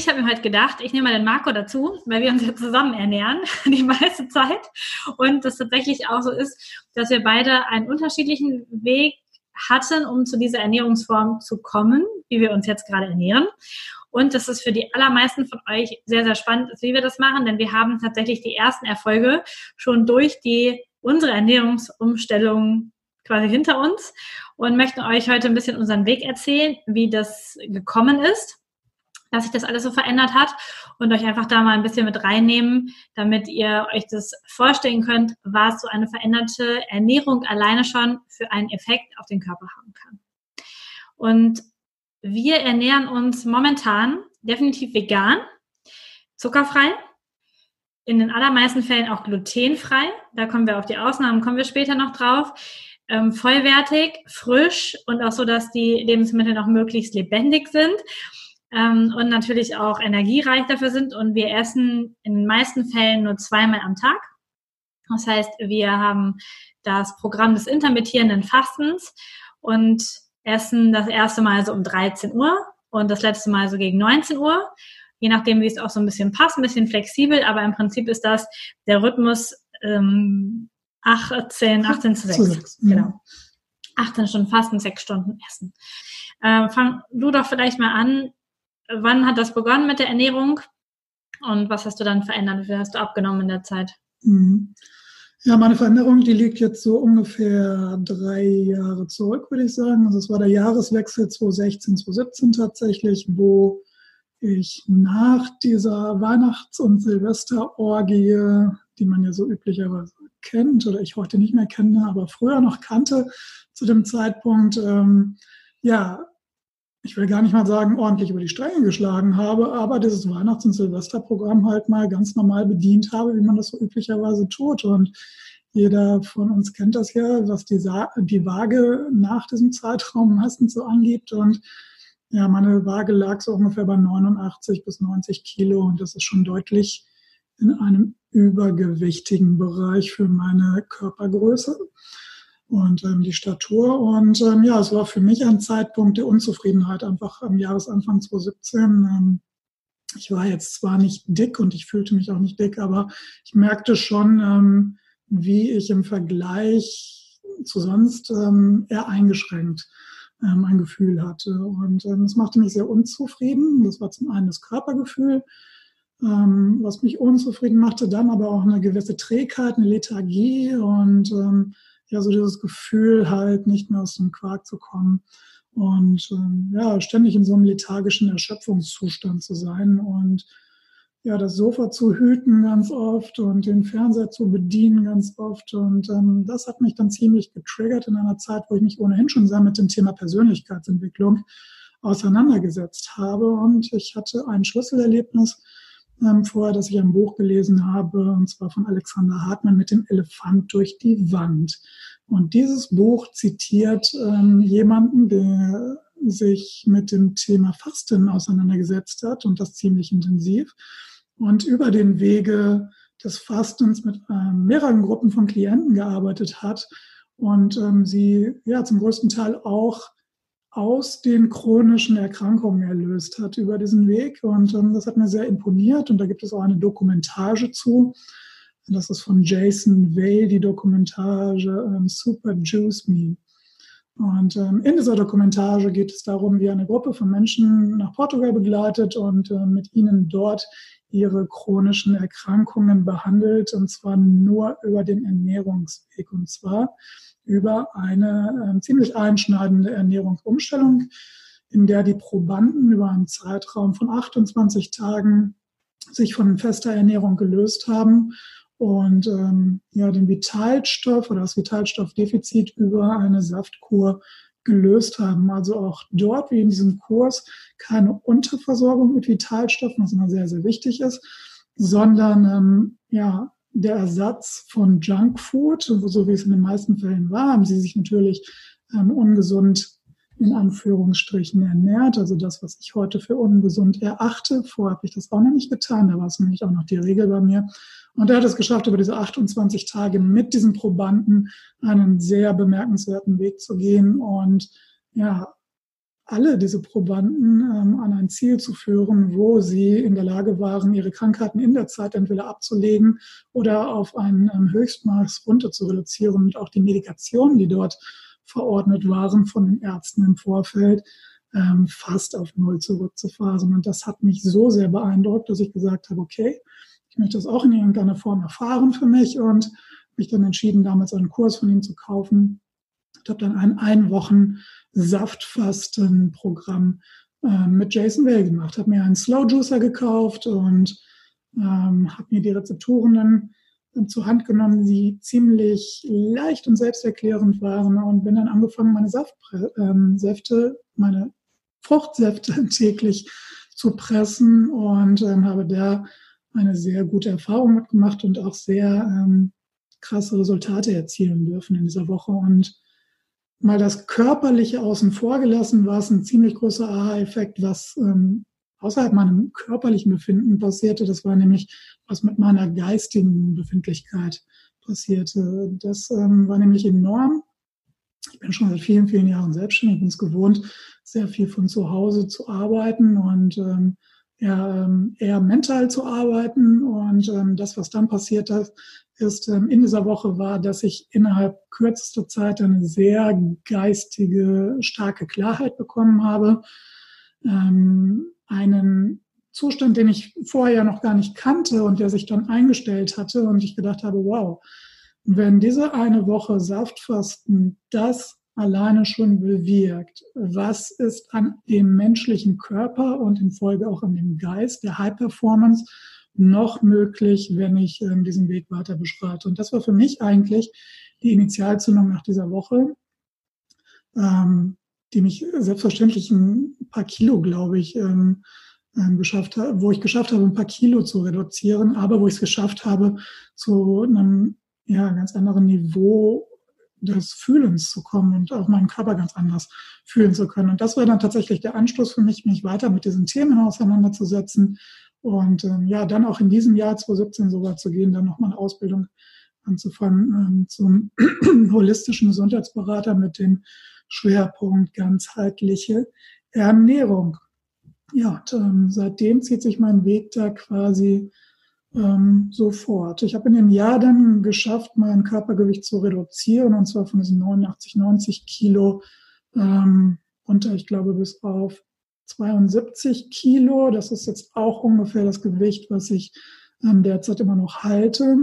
Ich habe mir halt gedacht, ich nehme mal den Marco dazu, weil wir uns ja zusammen ernähren, die meiste Zeit. Und das tatsächlich auch so ist, dass wir beide einen unterschiedlichen Weg hatten, um zu dieser Ernährungsform zu kommen, wie wir uns jetzt gerade ernähren. Und das ist für die allermeisten von euch sehr, sehr spannend, wie wir das machen, denn wir haben tatsächlich die ersten Erfolge schon durch die unsere Ernährungsumstellung quasi hinter uns und möchten euch heute ein bisschen unseren Weg erzählen, wie das gekommen ist dass sich das alles so verändert hat und euch einfach da mal ein bisschen mit reinnehmen, damit ihr euch das vorstellen könnt, was so eine veränderte Ernährung alleine schon für einen Effekt auf den Körper haben kann. Und wir ernähren uns momentan definitiv vegan, zuckerfrei, in den allermeisten Fällen auch glutenfrei. Da kommen wir auf die Ausnahmen, kommen wir später noch drauf. Ähm, vollwertig, frisch und auch so, dass die Lebensmittel noch möglichst lebendig sind ähm, und natürlich auch energiereich dafür sind. Und wir essen in den meisten Fällen nur zweimal am Tag. Das heißt, wir haben das Programm des intermittierenden Fastens und essen das erste Mal so um 13 Uhr und das letzte Mal so gegen 19 Uhr. Je nachdem, wie es auch so ein bisschen passt, ein bisschen flexibel, aber im Prinzip ist das der Rhythmus ähm, 18, 18 zu 6. Zu 6 genau. 18 Stunden Fasten, 6 Stunden Essen. Ähm, fang du doch vielleicht mal an, wann hat das begonnen mit der Ernährung und was hast du dann verändert? Wie viel hast du abgenommen in der Zeit? Mhm. Ja, meine Veränderung, die liegt jetzt so ungefähr drei Jahre zurück, würde ich sagen. Also es war der Jahreswechsel 2016, 2017 tatsächlich, wo ich nach dieser Weihnachts- und Silvesterorgie, die man ja so üblicherweise kennt oder ich heute nicht mehr kenne, aber früher noch kannte zu dem Zeitpunkt, ähm, ja, ich will gar nicht mal sagen, ordentlich über die Stränge geschlagen habe, aber dieses Weihnachts- und Silvesterprogramm halt mal ganz normal bedient habe, wie man das so üblicherweise tut. Und jeder von uns kennt das ja, was die, Sa die Waage nach diesem Zeitraum meistens so angibt. Und ja, meine Waage lag so ungefähr bei 89 bis 90 Kilo und das ist schon deutlich in einem übergewichtigen Bereich für meine Körpergröße und ähm, die Statur. Und ähm, ja, es war für mich ein Zeitpunkt der Unzufriedenheit, einfach am Jahresanfang 2017. Ähm, ich war jetzt zwar nicht dick und ich fühlte mich auch nicht dick, aber ich merkte schon, ähm, wie ich im Vergleich zu sonst ähm, eher eingeschränkt ähm, ein Gefühl hatte. Und ähm, das machte mich sehr unzufrieden. Das war zum einen das Körpergefühl, ähm, was mich unzufrieden machte, dann aber auch eine gewisse Trägheit, eine Lethargie und ähm, ja so dieses Gefühl halt nicht mehr aus dem Quark zu kommen und ähm, ja ständig in so einem lethargischen Erschöpfungszustand zu sein und ja das Sofa zu hüten ganz oft und den Fernseher zu bedienen ganz oft und ähm, das hat mich dann ziemlich getriggert in einer Zeit, wo ich mich ohnehin schon sehr mit dem Thema Persönlichkeitsentwicklung auseinandergesetzt habe und ich hatte ein Schlüsselerlebnis ähm, vorher, dass ich ein Buch gelesen habe, und zwar von Alexander Hartmann mit dem Elefant durch die Wand. Und dieses Buch zitiert ähm, jemanden, der sich mit dem Thema Fasten auseinandergesetzt hat und das ziemlich intensiv und über den Wege des Fastens mit äh, mehreren Gruppen von Klienten gearbeitet hat und ähm, sie ja zum größten Teil auch aus den chronischen Erkrankungen erlöst hat über diesen Weg. Und ähm, das hat mir sehr imponiert. Und da gibt es auch eine Dokumentage zu. Das ist von Jason Vale, die Dokumentage ähm, Super Juice Me. Und ähm, in dieser Dokumentage geht es darum, wie eine Gruppe von Menschen nach Portugal begleitet und äh, mit ihnen dort ihre chronischen Erkrankungen behandelt, und zwar nur über den Ernährungsweg. Und zwar über eine äh, ziemlich einschneidende Ernährungsumstellung, in der die Probanden über einen Zeitraum von 28 Tagen sich von fester Ernährung gelöst haben und ähm, ja, den Vitalstoff oder das Vitalstoffdefizit über eine Saftkur gelöst haben. Also auch dort, wie in diesem Kurs, keine Unterversorgung mit Vitalstoffen, was immer sehr, sehr wichtig ist, sondern ähm, ja, der Ersatz von Junkfood, so wie es in den meisten Fällen war, haben sie sich natürlich ähm, ungesund in Anführungsstrichen ernährt. Also das, was ich heute für ungesund erachte. Vorher habe ich das auch noch nicht getan. Da war es nämlich auch noch die Regel bei mir. Und er hat es geschafft, über diese 28 Tage mit diesen Probanden einen sehr bemerkenswerten Weg zu gehen und ja, alle diese Probanden ähm, an ein Ziel zu führen, wo sie in der Lage waren, ihre Krankheiten in der Zeit entweder abzulegen oder auf ein ähm, Höchstmaß runter zu reduzieren und auch die Medikationen, die dort verordnet waren von den Ärzten im Vorfeld, ähm, fast auf Null zurückzufahren. Und das hat mich so sehr beeindruckt, dass ich gesagt habe, okay, ich möchte das auch in irgendeiner Form erfahren für mich und mich dann entschieden, damals einen Kurs von ihm zu kaufen. Ich habe dann ein ein Wochen Saftfastenprogramm äh, mit Jason Way gemacht, habe mir einen Slow Juicer gekauft und ähm, habe mir die Rezepturen dann zur Hand genommen, die ziemlich leicht und selbsterklärend waren und bin dann angefangen, meine Saftsäfte, ähm, meine Fruchtsäfte täglich zu pressen und ähm, habe da eine sehr gute Erfahrung mitgemacht und auch sehr ähm, krasse Resultate erzielen dürfen in dieser Woche. Und mal das Körperliche außen vor gelassen, war es ein ziemlich großer Aha-Effekt, was ähm, außerhalb meinem körperlichen Befinden passierte. Das war nämlich, was mit meiner geistigen Befindlichkeit passierte. Das ähm, war nämlich enorm. Ich bin schon seit vielen, vielen Jahren selbstständig, bin es gewohnt, sehr viel von zu Hause zu arbeiten und ähm, ja, ähm, eher mental zu arbeiten. Und ähm, das, was dann passiert ist, ist ähm, in dieser Woche war, dass ich innerhalb kürzester Zeit eine sehr geistige, starke Klarheit bekommen habe. Ähm, einen Zustand, den ich vorher noch gar nicht kannte und der sich dann eingestellt hatte und ich gedacht habe, wow, wenn diese eine Woche Saftfasten das alleine schon bewirkt, was ist an dem menschlichen Körper und in Folge auch an dem Geist der High Performance noch möglich, wenn ich ähm, diesen Weg weiter beschreite. Und das war für mich eigentlich die Initialzündung nach dieser Woche, ähm, die mich selbstverständlich ein paar Kilo, glaube ich, ähm, ähm, geschafft habe, wo ich geschafft habe, ein paar Kilo zu reduzieren, aber wo ich es geschafft habe, zu einem ja, ganz anderen Niveau des Fühlens zu kommen und auch meinen Körper ganz anders fühlen zu können. Und das war dann tatsächlich der Anstoß für mich, mich weiter mit diesen Themen auseinanderzusetzen und ähm, ja, dann auch in diesem Jahr 2017 sogar zu gehen, dann nochmal eine Ausbildung anzufangen ähm, zum holistischen Gesundheitsberater mit dem Schwerpunkt ganzheitliche Ernährung. Ja, und, ähm, seitdem zieht sich mein Weg da quasi ähm, sofort. Ich habe in dem Jahr dann geschafft, mein Körpergewicht zu reduzieren, und zwar von diesen 89, 90 Kilo ähm, runter, ich glaube, bis auf 72 Kilo. Das ist jetzt auch ungefähr das Gewicht, was ich ähm, derzeit immer noch halte.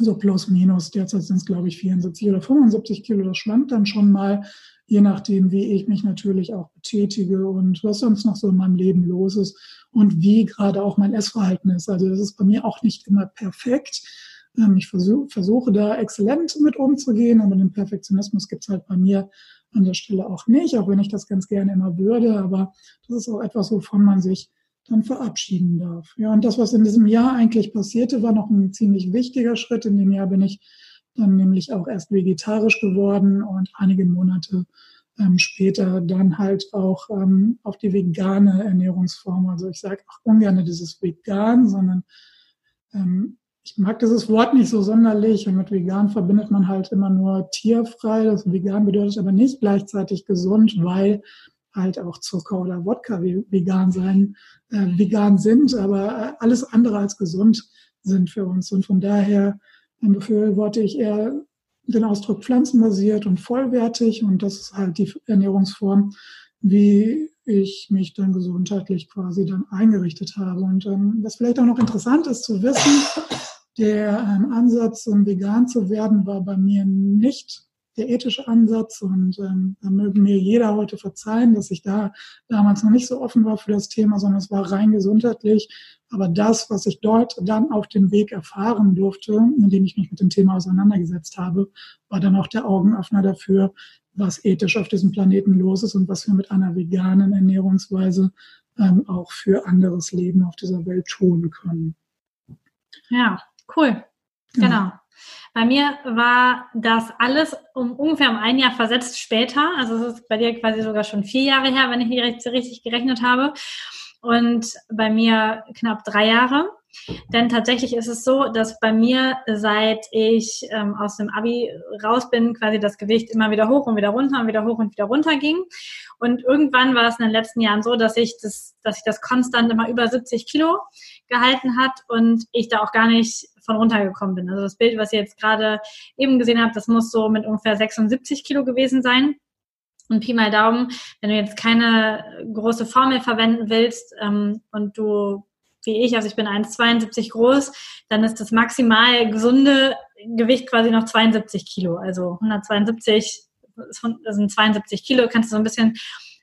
So plus minus. Derzeit sind es, glaube ich, 74 oder 75 Kilo. Das schwankt dann schon mal, je nachdem, wie ich mich natürlich auch betätige und was sonst noch so in meinem Leben los ist und wie gerade auch mein Essverhalten ist. Also das ist bei mir auch nicht immer perfekt. Ähm, ich versuche, versuche da exzellent mit umzugehen, aber den Perfektionismus gibt es halt bei mir an der Stelle auch nicht, auch wenn ich das ganz gerne immer würde. Aber das ist auch etwas, wovon man sich dann verabschieden darf. Ja, und das, was in diesem Jahr eigentlich passierte, war noch ein ziemlich wichtiger Schritt. In dem Jahr bin ich dann nämlich auch erst vegetarisch geworden und einige Monate ähm, später dann halt auch ähm, auf die vegane Ernährungsform. Also ich sage auch ungern dieses vegan, sondern ähm, ich mag dieses Wort nicht so sonderlich und mit vegan verbindet man halt immer nur tierfrei. Das vegan bedeutet aber nicht gleichzeitig gesund, weil halt auch Zucker oder Wodka vegan sein, äh, vegan sind, aber äh, alles andere als gesund sind für uns. Und von daher befürworte ich eher den Ausdruck pflanzenbasiert und vollwertig und das ist halt die Ernährungsform, wie ich mich dann gesundheitlich quasi dann eingerichtet habe. Und ähm, was vielleicht auch noch interessant ist zu wissen, der ähm, Ansatz, um vegan zu werden, war bei mir nicht der ethische Ansatz und ähm, da mögen mir jeder heute verzeihen, dass ich da damals noch nicht so offen war für das Thema, sondern es war rein gesundheitlich. Aber das, was ich dort dann auf dem Weg erfahren durfte, indem ich mich mit dem Thema auseinandergesetzt habe, war dann auch der Augenöffner dafür, was ethisch auf diesem Planeten los ist und was wir mit einer veganen Ernährungsweise ähm, auch für anderes Leben auf dieser Welt tun können. Ja, cool. Genau. genau. Bei mir war das alles um ungefähr um ein Jahr versetzt später. Also es ist bei dir quasi sogar schon vier Jahre her, wenn ich richtig gerechnet habe. Und bei mir knapp drei Jahre. Denn tatsächlich ist es so, dass bei mir, seit ich ähm, aus dem Abi raus bin, quasi das Gewicht immer wieder hoch und wieder runter und wieder hoch und wieder runter ging. Und irgendwann war es in den letzten Jahren so, dass ich das, dass ich das konstant immer über 70 Kilo gehalten hat und ich da auch gar nicht von runtergekommen bin. Also das Bild, was ihr jetzt gerade eben gesehen habt, das muss so mit ungefähr 76 Kilo gewesen sein. Und Pi mal Daumen, wenn du jetzt keine große Formel verwenden willst ähm, und du wie ich, also ich bin 1,72 groß, dann ist das maximal gesunde Gewicht quasi noch 72 Kilo. Also 172 das sind 72 Kilo, kannst du so ein bisschen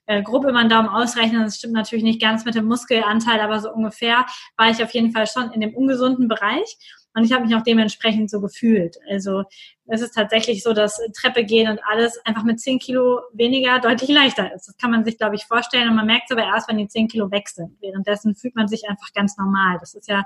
äh, grob über den Daumen ausrechnen. Das stimmt natürlich nicht ganz mit dem Muskelanteil, aber so ungefähr war ich auf jeden Fall schon in dem ungesunden Bereich. Und ich habe mich auch dementsprechend so gefühlt. Also es ist tatsächlich so, dass Treppe gehen und alles einfach mit 10 Kilo weniger deutlich leichter ist. Das kann man sich, glaube ich, vorstellen. Und man merkt es aber erst, wenn die 10 Kilo weg sind. Währenddessen fühlt man sich einfach ganz normal. Das ist ja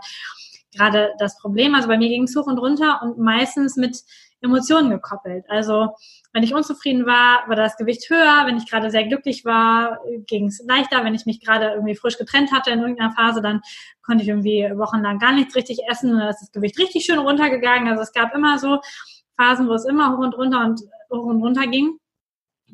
gerade das Problem. Also bei mir ging es hoch und runter und meistens mit Emotionen gekoppelt. Also wenn ich unzufrieden war, war das Gewicht höher. Wenn ich gerade sehr glücklich war, ging es leichter. Wenn ich mich gerade irgendwie frisch getrennt hatte in irgendeiner Phase, dann konnte ich irgendwie wochenlang gar nichts richtig essen und dann ist das Gewicht richtig schön runtergegangen. Also es gab immer so Phasen, wo es immer hoch und runter und hoch und runter ging.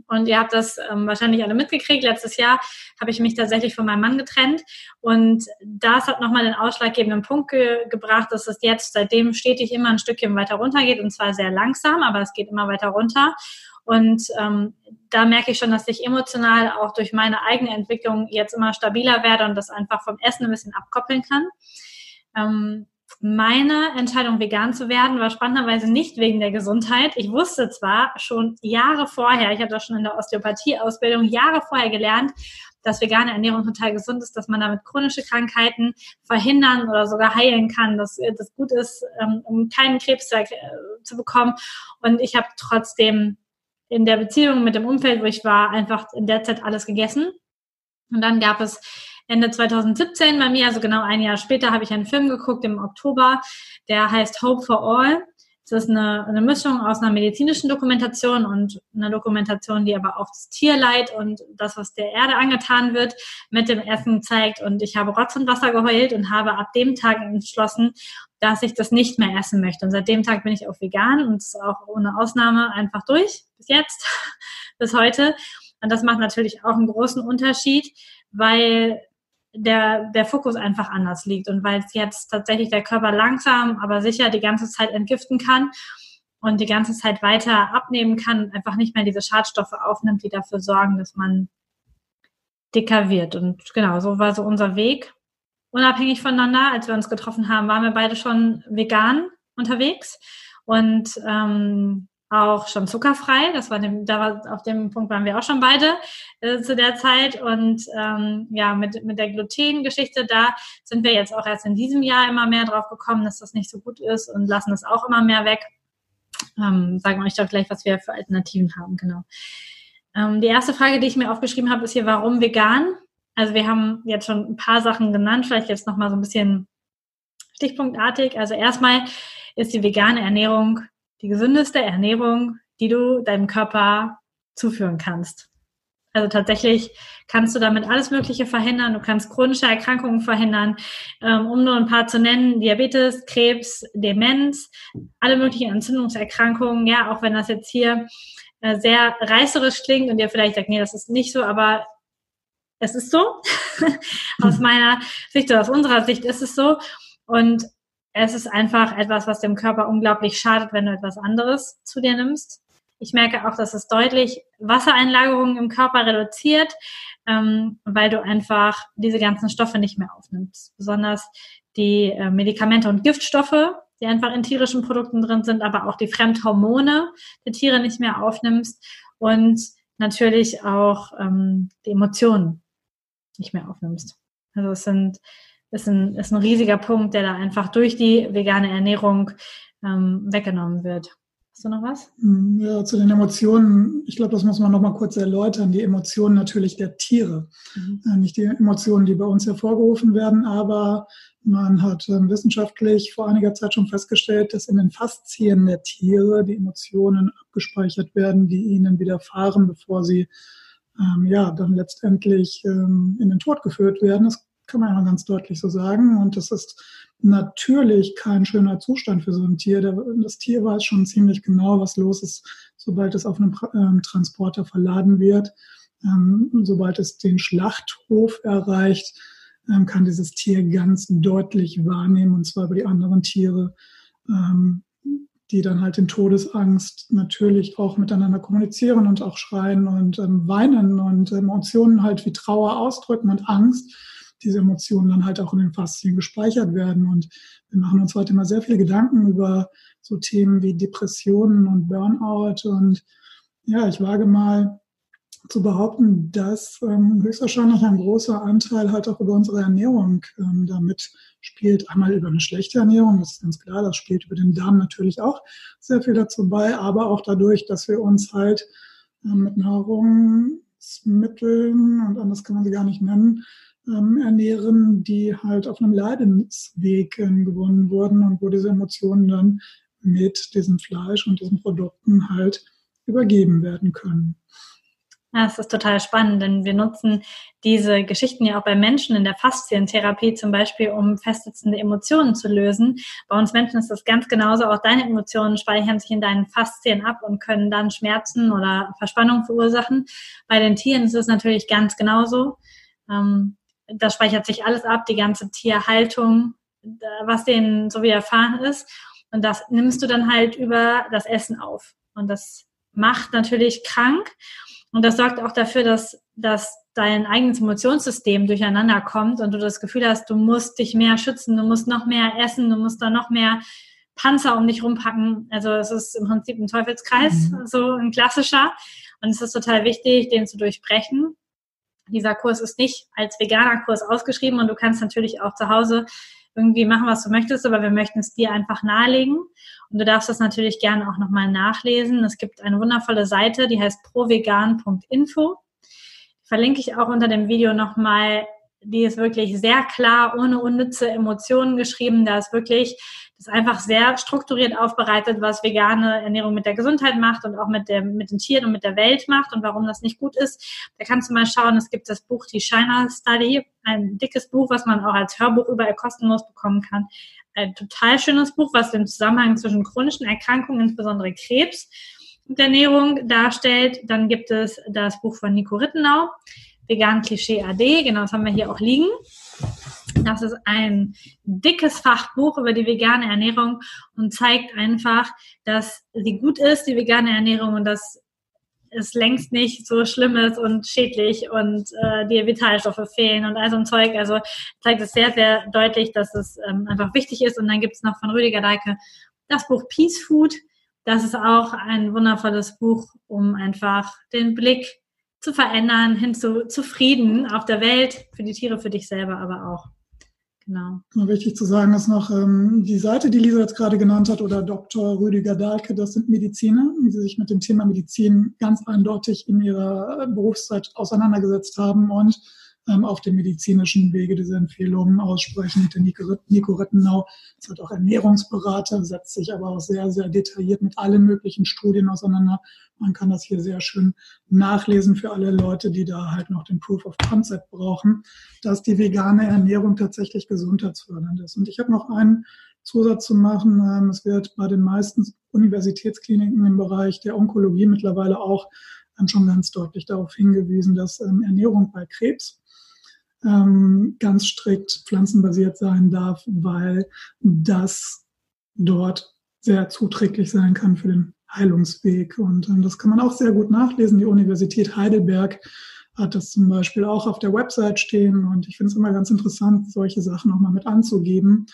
Und ihr habt das ähm, wahrscheinlich alle mitgekriegt. Letztes Jahr habe ich mich tatsächlich von meinem Mann getrennt. Und das hat nochmal den ausschlaggebenden Punkt ge gebracht, dass es jetzt seitdem stetig immer ein Stückchen weiter runter geht. Und zwar sehr langsam, aber es geht immer weiter runter. Und ähm, da merke ich schon, dass ich emotional auch durch meine eigene Entwicklung jetzt immer stabiler werde und das einfach vom Essen ein bisschen abkoppeln kann. Ähm, meine Entscheidung, vegan zu werden, war spannenderweise nicht wegen der Gesundheit. Ich wusste zwar schon Jahre vorher, ich habe das schon in der Osteopathie-Ausbildung Jahre vorher gelernt, dass vegane Ernährung total gesund ist, dass man damit chronische Krankheiten verhindern oder sogar heilen kann, dass das gut ist, ähm, um keinen Krebs zu, zu bekommen. Und ich habe trotzdem in der Beziehung mit dem Umfeld, wo ich war, einfach in der Zeit alles gegessen. Und dann gab es Ende 2017 bei mir, also genau ein Jahr später, habe ich einen Film geguckt im Oktober, der heißt Hope for All. Das ist eine, eine Mischung aus einer medizinischen Dokumentation und einer Dokumentation, die aber auch das Tierleid und das, was der Erde angetan wird, mit dem Essen zeigt. Und ich habe Rotz und Wasser geheult und habe ab dem Tag entschlossen, dass ich das nicht mehr essen möchte. Und seit dem Tag bin ich auch vegan und auch ohne Ausnahme einfach durch, bis jetzt, bis heute. Und das macht natürlich auch einen großen Unterschied, weil der, der Fokus einfach anders liegt und weil es jetzt tatsächlich der Körper langsam, aber sicher die ganze Zeit entgiften kann und die ganze Zeit weiter abnehmen kann, einfach nicht mehr diese Schadstoffe aufnimmt, die dafür sorgen, dass man dicker wird. Und genau, so war so unser Weg. Unabhängig voneinander, als wir uns getroffen haben, waren wir beide schon vegan unterwegs. Und ähm, auch schon zuckerfrei. Das war dem, da war, auf dem Punkt waren wir auch schon beide äh, zu der Zeit. Und ähm, ja, mit, mit der Gluten-Geschichte, da sind wir jetzt auch erst in diesem Jahr immer mehr drauf gekommen, dass das nicht so gut ist und lassen es auch immer mehr weg. Ähm, sagen wir euch doch gleich, was wir für Alternativen haben, genau. Ähm, die erste Frage, die ich mir aufgeschrieben habe, ist hier, warum vegan? Also wir haben jetzt schon ein paar Sachen genannt, vielleicht jetzt nochmal so ein bisschen stichpunktartig. Also erstmal ist die vegane Ernährung die gesündeste Ernährung, die du deinem Körper zuführen kannst. Also tatsächlich kannst du damit alles Mögliche verhindern. Du kannst chronische Erkrankungen verhindern, ähm, um nur ein paar zu nennen. Diabetes, Krebs, Demenz, alle möglichen Entzündungserkrankungen. Ja, auch wenn das jetzt hier äh, sehr reißerisch klingt und ihr vielleicht sagt, nee, das ist nicht so, aber es ist so. aus meiner Sicht oder aus unserer Sicht ist es so. Und es ist einfach etwas, was dem Körper unglaublich schadet, wenn du etwas anderes zu dir nimmst. Ich merke auch, dass es deutlich Wassereinlagerungen im Körper reduziert, ähm, weil du einfach diese ganzen Stoffe nicht mehr aufnimmst. Besonders die äh, Medikamente und Giftstoffe, die einfach in tierischen Produkten drin sind, aber auch die Fremdhormone der Tiere nicht mehr aufnimmst und natürlich auch ähm, die Emotionen nicht mehr aufnimmst. Also es sind ist ein, ist ein riesiger Punkt, der da einfach durch die vegane Ernährung ähm, weggenommen wird. Hast du noch was? Hm, ja, zu den Emotionen. Ich glaube, das muss man noch mal kurz erläutern. Die Emotionen natürlich der Tiere. Mhm. Äh, nicht die Emotionen, die bei uns hervorgerufen werden, aber man hat äh, wissenschaftlich vor einiger Zeit schon festgestellt, dass in den Faszien der Tiere die Emotionen abgespeichert werden, die ihnen widerfahren, bevor sie ähm, ja dann letztendlich ähm, in den Tod geführt werden. Das kann man ja ganz deutlich so sagen. Und das ist natürlich kein schöner Zustand für so ein Tier. Das Tier weiß schon ziemlich genau, was los ist, sobald es auf einem ähm, Transporter verladen wird. Ähm, sobald es den Schlachthof erreicht, ähm, kann dieses Tier ganz deutlich wahrnehmen, und zwar über die anderen Tiere, die dann halt in Todesangst natürlich auch miteinander kommunizieren und auch schreien und weinen und Emotionen halt wie Trauer ausdrücken und Angst diese Emotionen dann halt auch in den Faszien gespeichert werden. Und wir machen uns heute mal sehr viele Gedanken über so Themen wie Depressionen und Burnout. Und ja, ich wage mal zu behaupten, dass ähm, höchstwahrscheinlich ein großer Anteil halt auch über unsere Ernährung ähm, damit spielt. Einmal über eine schlechte Ernährung, das ist ganz klar, das spielt über den Darm natürlich auch sehr viel dazu bei, aber auch dadurch, dass wir uns halt ähm, mit Nahrungsmitteln und anders kann man sie gar nicht nennen, ähm, ernähren, die halt auf einem Leidensweg ähm, gewonnen wurden und wo diese Emotionen dann mit diesem Fleisch und diesen Produkten halt übergeben werden können. Das ist total spannend, denn wir nutzen diese Geschichten ja auch bei Menschen in der Faszientherapie zum Beispiel, um festsitzende Emotionen zu lösen. Bei uns Menschen ist das ganz genauso. Auch deine Emotionen speichern sich in deinen Faszien ab und können dann Schmerzen oder Verspannung verursachen. Bei den Tieren ist es natürlich ganz genauso. Ähm, da speichert sich alles ab, die ganze Tierhaltung, was denen so widerfahren ist. Und das nimmst du dann halt über das Essen auf. Und das macht natürlich krank. Und das sorgt auch dafür, dass, dass dein eigenes Emotionssystem durcheinander kommt und du das Gefühl hast, du musst dich mehr schützen, du musst noch mehr essen, du musst da noch mehr Panzer um dich rumpacken. Also es ist im Prinzip ein Teufelskreis, mhm. so ein klassischer. Und es ist total wichtig, den zu durchbrechen dieser Kurs ist nicht als veganer Kurs ausgeschrieben und du kannst natürlich auch zu Hause irgendwie machen, was du möchtest, aber wir möchten es dir einfach nahelegen. Und du darfst das natürlich gerne auch nochmal nachlesen. Es gibt eine wundervolle Seite, die heißt provegan.info. Verlinke ich auch unter dem Video nochmal. Die ist wirklich sehr klar, ohne unnütze Emotionen geschrieben. Da ist wirklich das einfach sehr strukturiert aufbereitet, was vegane Ernährung mit der Gesundheit macht und auch mit, der, mit den Tieren und mit der Welt macht und warum das nicht gut ist. Da kannst du mal schauen, es gibt das Buch Die China Study, ein dickes Buch, was man auch als Hörbuch überall kostenlos bekommen kann. Ein total schönes Buch, was den Zusammenhang zwischen chronischen Erkrankungen, insbesondere Krebs und Ernährung darstellt. Dann gibt es das Buch von Nico Rittenau, Vegan Klischee AD, genau das haben wir hier auch liegen. Das ist ein dickes Fachbuch über die vegane Ernährung und zeigt einfach, dass sie gut ist, die vegane Ernährung, und dass es längst nicht so schlimm ist und schädlich und äh, dir Vitalstoffe fehlen und all so ein Zeug. Also zeigt es sehr, sehr deutlich, dass es ähm, einfach wichtig ist. Und dann gibt es noch von Rüdiger Deike das Buch Peace Food. Das ist auch ein wundervolles Buch, um einfach den Blick zu verändern, hin zu Zufrieden auf der Welt, für die Tiere, für dich selber aber auch. Genau. Wichtig zu sagen ist noch, ähm, die Seite, die Lisa jetzt gerade genannt hat, oder Dr. Rüdiger Dahlke, das sind Mediziner, die sich mit dem Thema Medizin ganz eindeutig in ihrer Berufszeit auseinandergesetzt haben und ähm, auf dem medizinischen Wege diese Empfehlungen aussprechen. Der Nico, Nico Rittenau ist halt auch Ernährungsberater, setzt sich aber auch sehr, sehr detailliert mit allen möglichen Studien auseinander. Man kann das hier sehr schön nachlesen für alle Leute, die da halt noch den Proof of Concept brauchen, dass die vegane Ernährung tatsächlich gesundheitsfördernd ist. Und ich habe noch einen Zusatz zu machen. Ähm, es wird bei den meisten Universitätskliniken im Bereich der Onkologie mittlerweile auch ähm, schon ganz deutlich darauf hingewiesen, dass ähm, Ernährung bei Krebs ähm, ganz strikt pflanzenbasiert sein darf, weil das dort sehr zuträglich sein kann für den Heilungsweg. Und ähm, das kann man auch sehr gut nachlesen. Die Universität Heidelberg hat das zum Beispiel auch auf der Website stehen. Und ich finde es immer ganz interessant, solche Sachen auch mal mit anzugeben,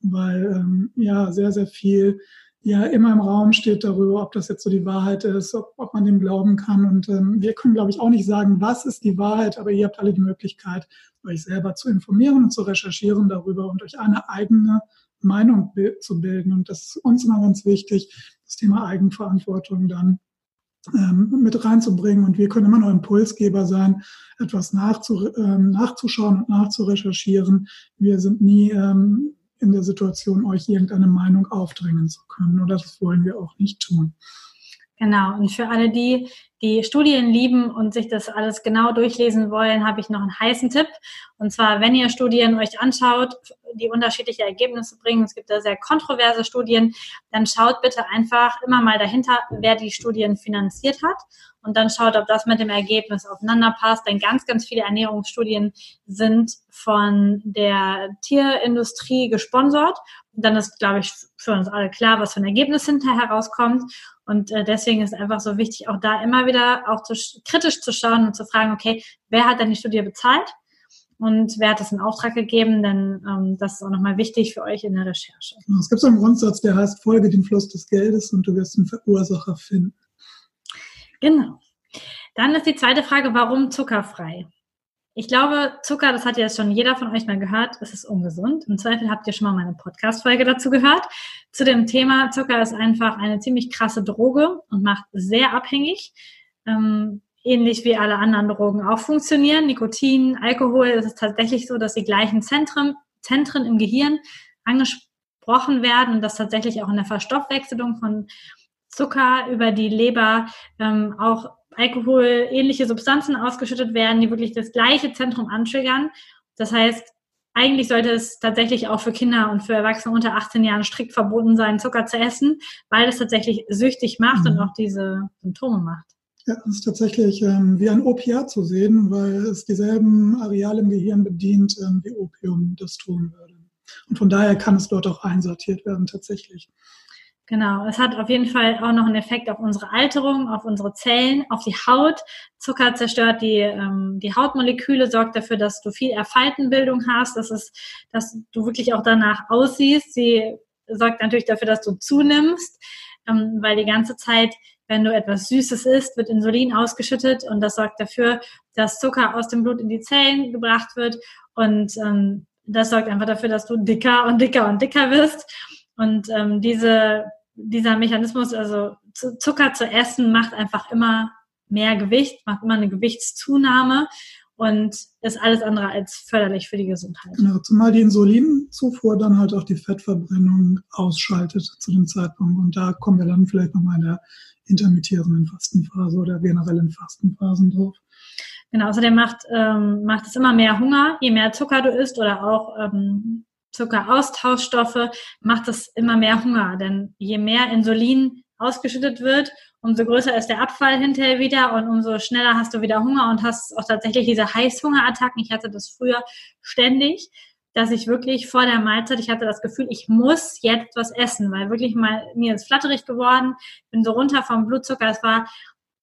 weil ähm, ja sehr, sehr viel ja immer im Raum steht darüber, ob das jetzt so die Wahrheit ist, ob, ob man dem glauben kann. Und ähm, wir können, glaube ich, auch nicht sagen, was ist die Wahrheit, aber ihr habt alle die Möglichkeit, euch selber zu informieren und zu recherchieren darüber und euch eine eigene Meinung zu bilden. Und das ist uns immer ganz wichtig, das Thema Eigenverantwortung dann ähm, mit reinzubringen. Und wir können immer noch Impulsgeber sein, etwas nachzu, ähm, nachzuschauen und nachzurecherchieren. Wir sind nie ähm, in der Situation, euch irgendeine Meinung aufdrängen zu können. Oder das wollen wir auch nicht tun. Genau. Und für alle die, die Studien lieben und sich das alles genau durchlesen wollen, habe ich noch einen heißen Tipp. Und zwar, wenn ihr Studien euch anschaut, die unterschiedliche Ergebnisse bringen, es gibt da sehr kontroverse Studien, dann schaut bitte einfach immer mal dahinter, wer die Studien finanziert hat und dann schaut, ob das mit dem Ergebnis aufeinander passt. Denn ganz, ganz viele Ernährungsstudien sind von der Tierindustrie gesponsert. Und dann ist, glaube ich, für uns alle klar, was für ein Ergebnis hinterher herauskommt. Und äh, deswegen ist einfach so wichtig, auch da immer wieder auch zu, kritisch zu schauen und zu fragen, okay, wer hat denn die Studie bezahlt? Und wer hat das in Auftrag gegeben? Denn ähm, das ist auch nochmal wichtig für euch in der Recherche. Es gibt so einen Grundsatz, der heißt, folge dem Fluss des Geldes und du wirst den Verursacher finden. Genau. Dann ist die zweite Frage, warum zuckerfrei? Ich glaube, Zucker, das hat ja schon jeder von euch mal gehört, es ist ungesund. Im Zweifel habt ihr schon mal meine Podcast-Folge dazu gehört. Zu dem Thema, Zucker ist einfach eine ziemlich krasse Droge und macht sehr abhängig. Ähm, ähnlich wie alle anderen Drogen auch funktionieren. Nikotin, Alkohol, es ist tatsächlich so, dass die gleichen Zentren, Zentren im Gehirn angesprochen werden und dass tatsächlich auch in der Verstoffwechselung von Zucker über die Leber ähm, auch Alkohol ähnliche Substanzen ausgeschüttet werden, die wirklich das gleiche Zentrum antriggern. Das heißt, eigentlich sollte es tatsächlich auch für Kinder und für Erwachsene unter 18 Jahren strikt verboten sein, Zucker zu essen, weil es tatsächlich süchtig macht mhm. und auch diese Symptome macht. Ja, es ist tatsächlich ähm, wie ein Opiat zu sehen, weil es dieselben Areale im Gehirn bedient, ähm, wie Opium das tun würde. Und von daher kann es dort auch einsortiert werden, tatsächlich. Genau, es hat auf jeden Fall auch noch einen Effekt auf unsere Alterung, auf unsere Zellen, auf die Haut. Zucker zerstört die, ähm, die Hautmoleküle, sorgt dafür, dass du viel Erfaltenbildung hast, dass, es, dass du wirklich auch danach aussiehst. Sie sorgt natürlich dafür, dass du zunimmst, ähm, weil die ganze Zeit, wenn du etwas Süßes isst, wird Insulin ausgeschüttet und das sorgt dafür, dass Zucker aus dem Blut in die Zellen gebracht wird und ähm, das sorgt einfach dafür, dass du dicker und dicker und dicker wirst. Und ähm, diese dieser Mechanismus, also Zucker zu essen, macht einfach immer mehr Gewicht, macht immer eine Gewichtszunahme und ist alles andere als förderlich für die Gesundheit. Genau, zumal die Insulinzufuhr dann halt auch die Fettverbrennung ausschaltet zu dem Zeitpunkt. Und da kommen wir dann vielleicht nochmal in der intermittierenden Fastenphase oder generellen Fastenphasen drauf. Genau, außerdem macht, ähm, macht es immer mehr Hunger, je mehr Zucker du isst oder auch ähm, Zuckeraustauschstoffe, macht es immer mehr Hunger. Denn je mehr Insulin ausgeschüttet wird, umso größer ist der Abfall hinterher wieder und umso schneller hast du wieder Hunger und hast auch tatsächlich diese Heißhungerattacken. Ich hatte das früher ständig, dass ich wirklich vor der Mahlzeit, ich hatte das Gefühl, ich muss jetzt was essen, weil wirklich mal mir ist flatterig geworden, bin so runter vom Blutzucker. Es war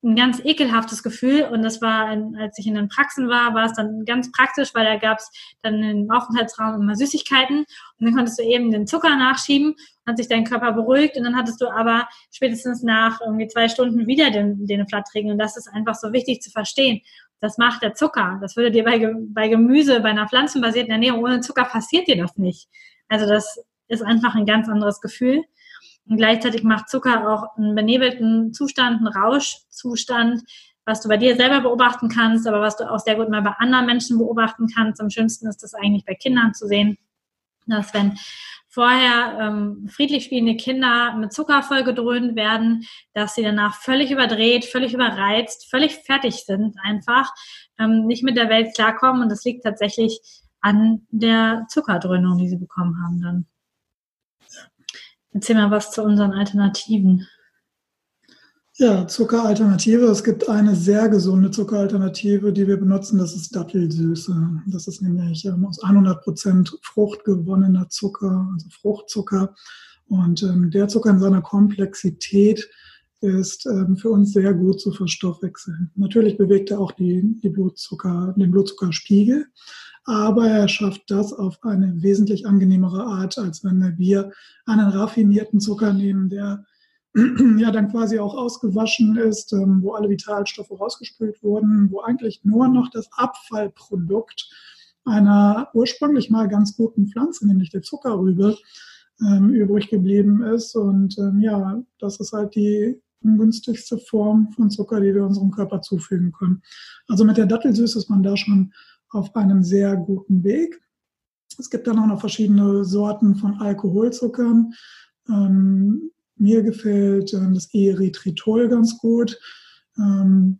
ein ganz ekelhaftes Gefühl und das war, als ich in den Praxen war, war es dann ganz praktisch, weil da gab es dann im Aufenthaltsraum immer Süßigkeiten und dann konntest du eben den Zucker nachschieben hat sich dein Körper beruhigt und dann hattest du aber spätestens nach irgendwie zwei Stunden wieder den, den Flattrigen und das ist einfach so wichtig zu verstehen. Das macht der Zucker. Das würde dir bei, bei Gemüse, bei einer pflanzenbasierten Ernährung ohne Zucker passiert dir das nicht. Also das ist einfach ein ganz anderes Gefühl. Und gleichzeitig macht Zucker auch einen benebelten Zustand, einen Rauschzustand, was du bei dir selber beobachten kannst, aber was du auch sehr gut mal bei anderen Menschen beobachten kannst. Am schönsten ist das eigentlich bei Kindern zu sehen, dass wenn vorher ähm, friedlich spielende Kinder mit Zucker vollgedröhnt werden, dass sie danach völlig überdreht, völlig überreizt, völlig fertig sind einfach, ähm, nicht mit der Welt klarkommen und das liegt tatsächlich an der Zuckerdröhnung, die sie bekommen haben dann. Erzähl mal was zu unseren Alternativen. Ja, Zuckeralternative. Es gibt eine sehr gesunde Zuckeralternative, die wir benutzen. Das ist Dattelsüße. Das ist nämlich ähm, aus 100 Prozent Frucht gewonnener Zucker, also Fruchtzucker. Und ähm, der Zucker in seiner Komplexität ist ähm, für uns sehr gut zu verstoffwechseln. Natürlich bewegt er auch die, die Blutzucker, den Blutzuckerspiegel, aber er schafft das auf eine wesentlich angenehmere Art, als wenn wir einen raffinierten Zucker nehmen, der ja dann quasi auch ausgewaschen ist, ähm, wo alle Vitalstoffe rausgespült wurden, wo eigentlich nur noch das Abfallprodukt einer ursprünglich mal ganz guten Pflanze, nämlich der Zuckerrübe, ähm, übrig geblieben ist. Und ähm, ja, das ist halt die günstigste Form von Zucker, die wir unserem Körper zufügen können. Also mit der Dattelsüße ist man da schon auf einem sehr guten Weg. Es gibt dann auch noch verschiedene Sorten von Alkoholzuckern. Ähm, mir gefällt äh, das Erythritol ganz gut. Ähm,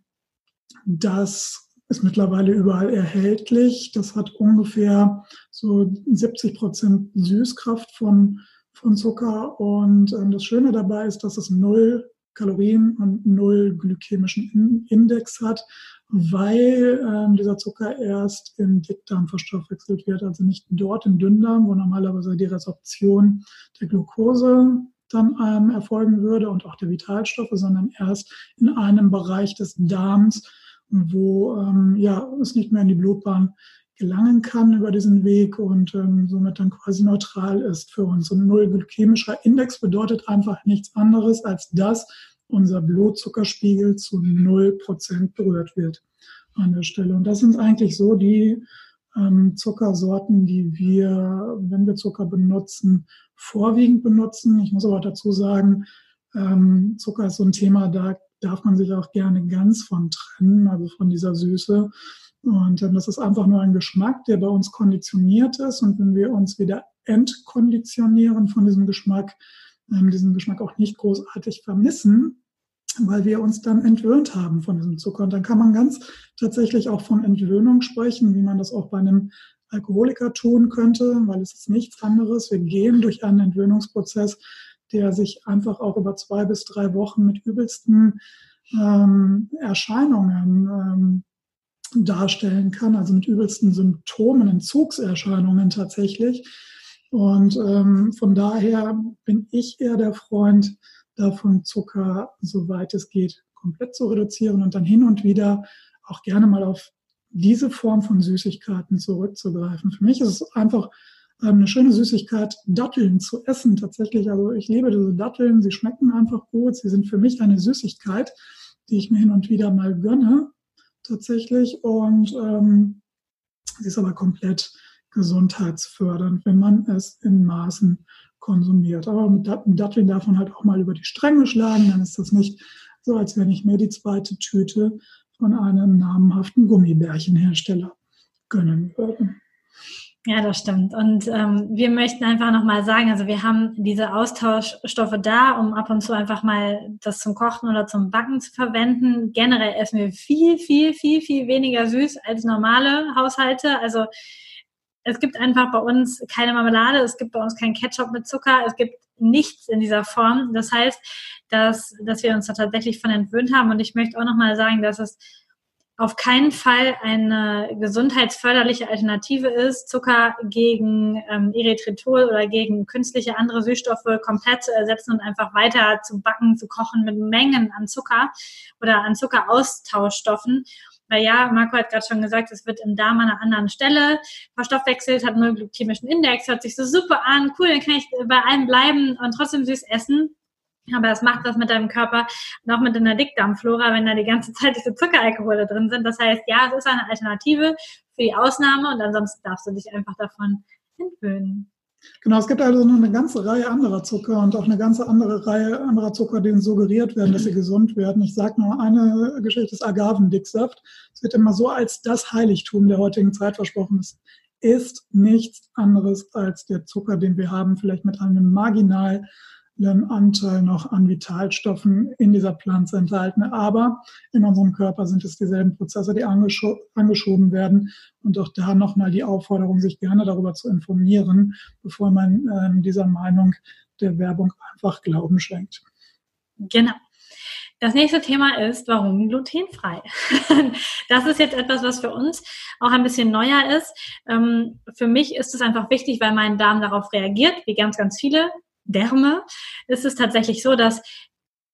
das ist mittlerweile überall erhältlich. Das hat ungefähr so 70 Prozent Süßkraft von, von Zucker. Und äh, das Schöne dabei ist, dass es null Kalorien und null glykämischen Index hat, weil ähm, dieser Zucker erst im Dickdarm verstoffwechselt wird, also nicht dort im Dünndarm, wo normalerweise die Resorption der Glucose dann ähm, erfolgen würde und auch der Vitalstoffe, sondern erst in einem Bereich des Darms, wo ähm, ja, es nicht mehr in die Blutbahn gelangen kann über diesen Weg und ähm, somit dann quasi neutral ist für uns. Und null glykämischer Index bedeutet einfach nichts anderes, als dass unser Blutzuckerspiegel zu null Prozent berührt wird an der Stelle. Und das sind eigentlich so die ähm, Zuckersorten, die wir, wenn wir Zucker benutzen, vorwiegend benutzen. Ich muss aber dazu sagen, ähm, Zucker ist so ein Thema, da darf man sich auch gerne ganz von trennen, also von dieser Süße. Und ähm, das ist einfach nur ein Geschmack, der bei uns konditioniert ist. Und wenn wir uns wieder entkonditionieren von diesem Geschmack, diesen Geschmack auch nicht großartig vermissen, weil wir uns dann entwöhnt haben von diesem Zucker. Und dann kann man ganz tatsächlich auch von Entwöhnung sprechen, wie man das auch bei einem Alkoholiker tun könnte, weil es ist nichts anderes. Wir gehen durch einen Entwöhnungsprozess, der sich einfach auch über zwei bis drei Wochen mit übelsten ähm, Erscheinungen ähm, darstellen kann, also mit übelsten Symptomen, Entzugserscheinungen tatsächlich. Und ähm, von daher bin ich eher der Freund davon, Zucker, soweit es geht, komplett zu reduzieren und dann hin und wieder auch gerne mal auf diese Form von Süßigkeiten zurückzugreifen. Für mich ist es einfach ähm, eine schöne Süßigkeit, Datteln zu essen tatsächlich. Also ich liebe diese Datteln, sie schmecken einfach gut, sie sind für mich eine Süßigkeit, die ich mir hin und wieder mal gönne tatsächlich und ähm, sie ist aber komplett gesundheitsfördernd, wenn man es in Maßen konsumiert. Aber mit Datteln darf man halt auch mal über die Stränge schlagen, dann ist das nicht so, als wenn ich mir die zweite Tüte von einem namhaften Gummibärchenhersteller gönnen würde. Ja, das stimmt. Und ähm, wir möchten einfach nochmal sagen, also wir haben diese Austauschstoffe da, um ab und zu einfach mal das zum Kochen oder zum Backen zu verwenden. Generell essen wir viel, viel, viel, viel weniger süß als normale Haushalte. Also es gibt einfach bei uns keine Marmelade, es gibt bei uns kein Ketchup mit Zucker, es gibt nichts in dieser Form. Das heißt, dass, dass wir uns da tatsächlich von entwöhnt haben. Und ich möchte auch nochmal sagen, dass es auf keinen Fall eine gesundheitsförderliche Alternative ist, Zucker gegen ähm, Erythritol oder gegen künstliche andere Süßstoffe komplett zu ersetzen und einfach weiter zu backen, zu kochen mit Mengen an Zucker oder an Zuckeraustauschstoffen. Weil ja, Marco hat gerade schon gesagt, es wird im Darm an einer anderen Stelle verstoffwechselt, hat null glykämischen Index, hört sich so super an, cool, dann kann ich bei allem bleiben und trotzdem süß essen. Aber das macht das mit deinem Körper und auch mit deiner Dickdarmflora, wenn da die ganze Zeit diese Zuckeralkohole drin sind. Das heißt, ja, es ist eine Alternative für die Ausnahme und ansonsten darfst du dich einfach davon entwöhnen. Genau, es gibt also noch eine ganze Reihe anderer Zucker und auch eine ganze andere Reihe anderer Zucker, denen suggeriert werden, dass sie gesund werden. Ich sage nur eine Geschichte des Agavendicksaft. Es wird immer so als das Heiligtum der heutigen Zeit versprochen. Es ist nichts anderes als der Zucker, den wir haben, vielleicht mit einem marginal Anteil noch an Vitalstoffen in dieser Pflanze enthalten. Aber in unserem Körper sind es dieselben Prozesse, die angescho angeschoben werden. Und auch da nochmal die Aufforderung, sich gerne darüber zu informieren, bevor man äh, dieser Meinung der Werbung einfach Glauben schenkt. Genau. Das nächste Thema ist, warum glutenfrei? Das ist jetzt etwas, was für uns auch ein bisschen neuer ist. Ähm, für mich ist es einfach wichtig, weil mein Darm darauf reagiert, wie ganz, ganz viele Därme, ist es tatsächlich so, dass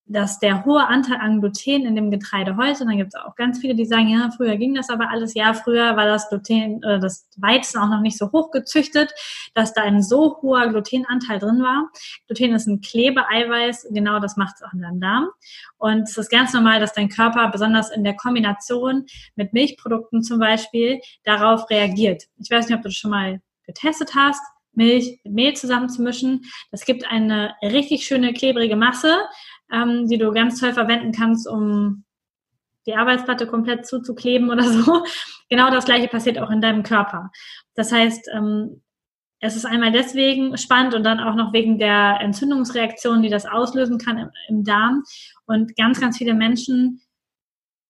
dass der hohe Anteil an Gluten in dem Getreide heute, und dann gibt es auch ganz viele, die sagen, ja, früher ging das aber alles, ja, früher war das Gluten oder das Weizen auch noch nicht so hoch gezüchtet, dass da ein so hoher Glutenanteil drin war. Gluten ist ein Klebeeiweiß, genau das macht es auch in deinem Darm. Und es ist ganz normal, dass dein Körper besonders in der Kombination mit Milchprodukten zum Beispiel darauf reagiert. Ich weiß nicht, ob du das schon mal getestet hast Milch mit Mehl zusammenzumischen. Das gibt eine richtig schöne klebrige Masse, ähm, die du ganz toll verwenden kannst, um die Arbeitsplatte komplett zuzukleben oder so. Genau das gleiche passiert auch in deinem Körper. Das heißt, ähm, es ist einmal deswegen spannend und dann auch noch wegen der Entzündungsreaktion, die das auslösen kann im, im Darm. Und ganz, ganz viele Menschen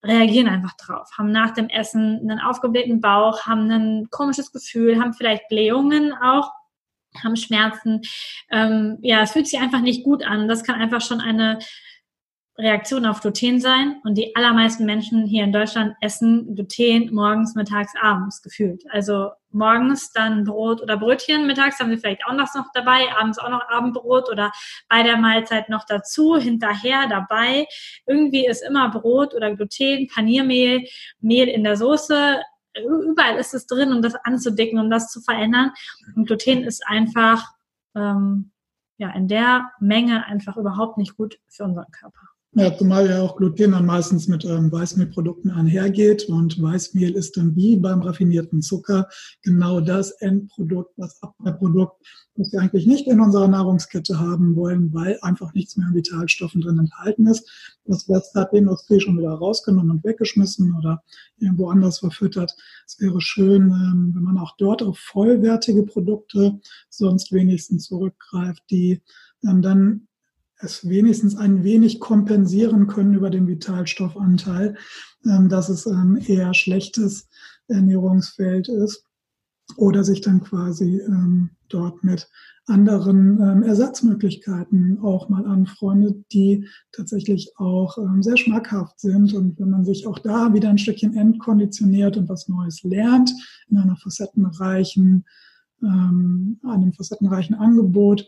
reagieren einfach drauf, haben nach dem Essen einen aufgeblähten Bauch, haben ein komisches Gefühl, haben vielleicht Blähungen auch, haben Schmerzen. Ähm, ja, es fühlt sich einfach nicht gut an. Das kann einfach schon eine Reaktion auf Gluten sein und die allermeisten Menschen hier in Deutschland essen Gluten morgens, mittags, abends gefühlt. Also morgens dann Brot oder Brötchen, mittags haben sie vielleicht auch noch dabei, abends auch noch Abendbrot oder bei der Mahlzeit noch dazu, hinterher dabei. Irgendwie ist immer Brot oder Gluten, Paniermehl, Mehl in der Soße. Überall ist es drin, um das anzudicken, um das zu verändern. Und Gluten ist einfach ähm, ja in der Menge einfach überhaupt nicht gut für unseren Körper. Ja, zumal ja auch Gluten dann meistens mit ähm, Weißmehlprodukten einhergeht und Weißmehl ist dann wie beim raffinierten Zucker genau das Endprodukt, das Abfallprodukt, das wir eigentlich nicht in unserer Nahrungskette haben wollen, weil einfach nichts mehr an Vitalstoffen drin enthalten ist. Das hat die Industrie schon wieder rausgenommen und weggeschmissen oder irgendwo anders verfüttert. Es wäre schön, ähm, wenn man auch dort auf vollwertige Produkte sonst wenigstens zurückgreift, die ähm, dann es wenigstens ein wenig kompensieren können über den Vitalstoffanteil, ähm, dass es ein eher schlechtes Ernährungsfeld ist oder sich dann quasi ähm, dort mit anderen ähm, Ersatzmöglichkeiten auch mal anfreundet, die tatsächlich auch sehr schmackhaft sind. Und wenn man sich auch da wieder ein Stückchen entkonditioniert und was Neues lernt, in einer facettenreichen, einem facettenreichen Angebot,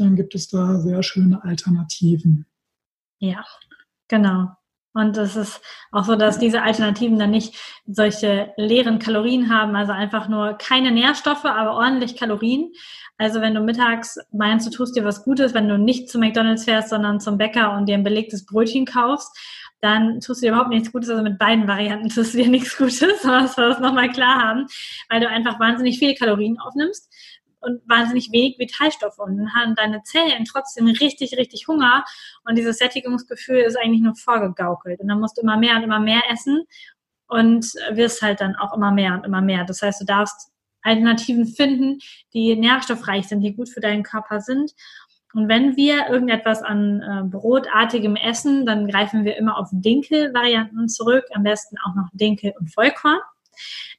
dann gibt es da sehr schöne Alternativen. Ja, genau. Und es ist auch so, dass diese Alternativen dann nicht solche leeren Kalorien haben, also einfach nur keine Nährstoffe, aber ordentlich Kalorien. Also wenn du mittags meinst, du tust dir was Gutes, wenn du nicht zu McDonald's fährst, sondern zum Bäcker und dir ein belegtes Brötchen kaufst, dann tust du dir überhaupt nichts Gutes. Also mit beiden Varianten tust du dir nichts Gutes, dass wir das nochmal klar haben, weil du einfach wahnsinnig viele Kalorien aufnimmst und wahnsinnig wenig Vitalstoffe und dann haben deine Zellen trotzdem richtig, richtig Hunger und dieses Sättigungsgefühl ist eigentlich nur vorgegaukelt und dann musst du immer mehr und immer mehr essen und wirst halt dann auch immer mehr und immer mehr. Das heißt, du darfst Alternativen finden, die nährstoffreich sind, die gut für deinen Körper sind. Und wenn wir irgendetwas an äh, brotartigem essen, dann greifen wir immer auf Dinkel-Varianten zurück, am besten auch noch Dinkel und Vollkorn.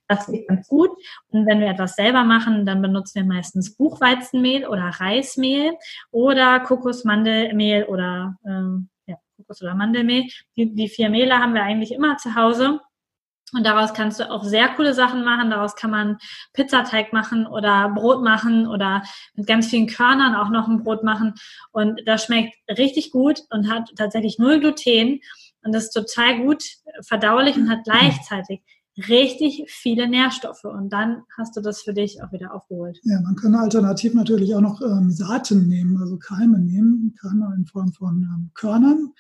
Das geht ganz gut. Und wenn wir etwas selber machen, dann benutzen wir meistens Buchweizenmehl oder Reismehl oder Kokosmandelmehl oder ähm, ja, Kokos- oder Mandelmehl. Die, die vier Mehle haben wir eigentlich immer zu Hause. Und daraus kannst du auch sehr coole Sachen machen. Daraus kann man Pizzateig machen oder Brot machen oder mit ganz vielen Körnern auch noch ein Brot machen. Und das schmeckt richtig gut und hat tatsächlich null Gluten und ist total gut verdaulich und hat gleichzeitig richtig viele Nährstoffe und dann hast du das für dich auch wieder aufgeholt. Ja, man kann alternativ natürlich auch noch ähm, Saaten nehmen, also Keime nehmen, Keime in Form von ähm, Körnern,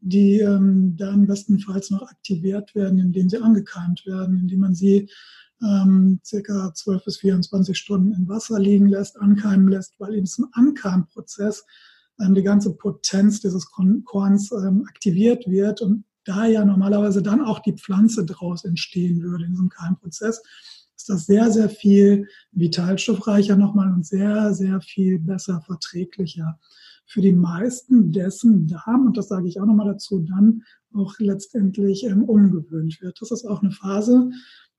die ähm, dann bestenfalls noch aktiviert werden, indem sie angekeimt werden, indem man sie ähm, circa 12 bis 24 Stunden in Wasser liegen lässt, ankeimen lässt, weil in diesem Ankeimprozess ähm, die ganze Potenz dieses Korns ähm, aktiviert wird und da ja normalerweise dann auch die Pflanze draus entstehen würde in diesem Keimprozess, ist das sehr, sehr viel vitalstoffreicher nochmal und sehr, sehr viel besser verträglicher für die meisten dessen Darm, und das sage ich auch nochmal dazu, dann auch letztendlich ähm, umgewöhnt wird. Das ist auch eine Phase,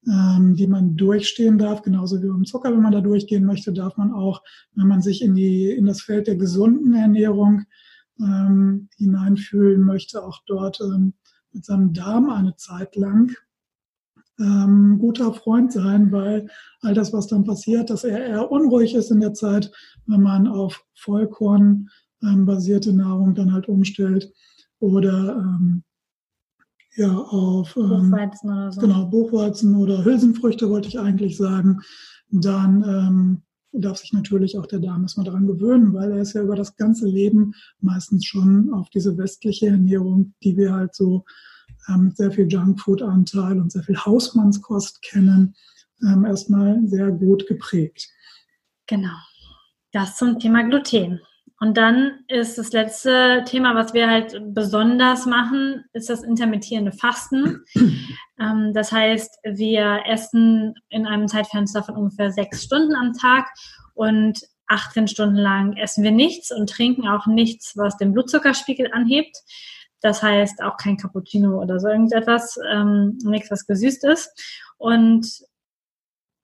ähm, die man durchstehen darf, genauso wie beim Zucker, wenn man da durchgehen möchte, darf man auch, wenn man sich in, die, in das Feld der gesunden Ernährung ähm, hineinfühlen möchte, auch dort ähm, mit seinem Darm eine Zeit lang ähm, guter Freund sein, weil all das, was dann passiert, dass er eher unruhig ist in der Zeit, wenn man auf Vollkorn ähm, basierte Nahrung dann halt umstellt oder ähm, ja auf ähm, Buchweizen oder so. genau Buchweizen oder Hülsenfrüchte wollte ich eigentlich sagen, dann ähm, darf sich natürlich auch der Darm erstmal daran gewöhnen, weil er ist ja über das ganze Leben meistens schon auf diese westliche Ernährung, die wir halt so äh, mit sehr viel Junkfood-Anteil und sehr viel Hausmannskost kennen, ähm, erstmal sehr gut geprägt. Genau. Das zum Thema Gluten. Und dann ist das letzte Thema, was wir halt besonders machen, ist das intermittierende Fasten. Ähm, das heißt, wir essen in einem Zeitfenster von ungefähr sechs Stunden am Tag und 18 Stunden lang essen wir nichts und trinken auch nichts, was den Blutzuckerspiegel anhebt. Das heißt auch kein Cappuccino oder so irgendetwas, ähm, nichts, was gesüßt ist. Und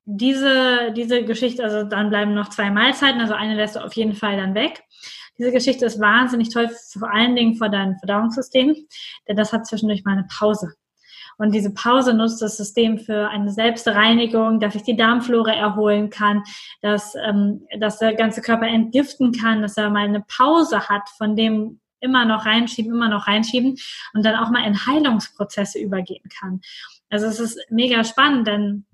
diese, diese Geschichte, also dann bleiben noch zwei Mahlzeiten, also eine lässt du auf jeden Fall dann weg. Diese Geschichte ist wahnsinnig toll, vor allen Dingen für dein Verdauungssystem, denn das hat zwischendurch mal eine Pause. Und diese Pause nutzt das System für eine Selbstreinigung, dass ich die Darmflora erholen kann, dass, ähm, dass der ganze Körper entgiften kann, dass er mal eine Pause hat von dem immer noch reinschieben, immer noch reinschieben und dann auch mal in Heilungsprozesse übergehen kann. Also es ist mega spannend, denn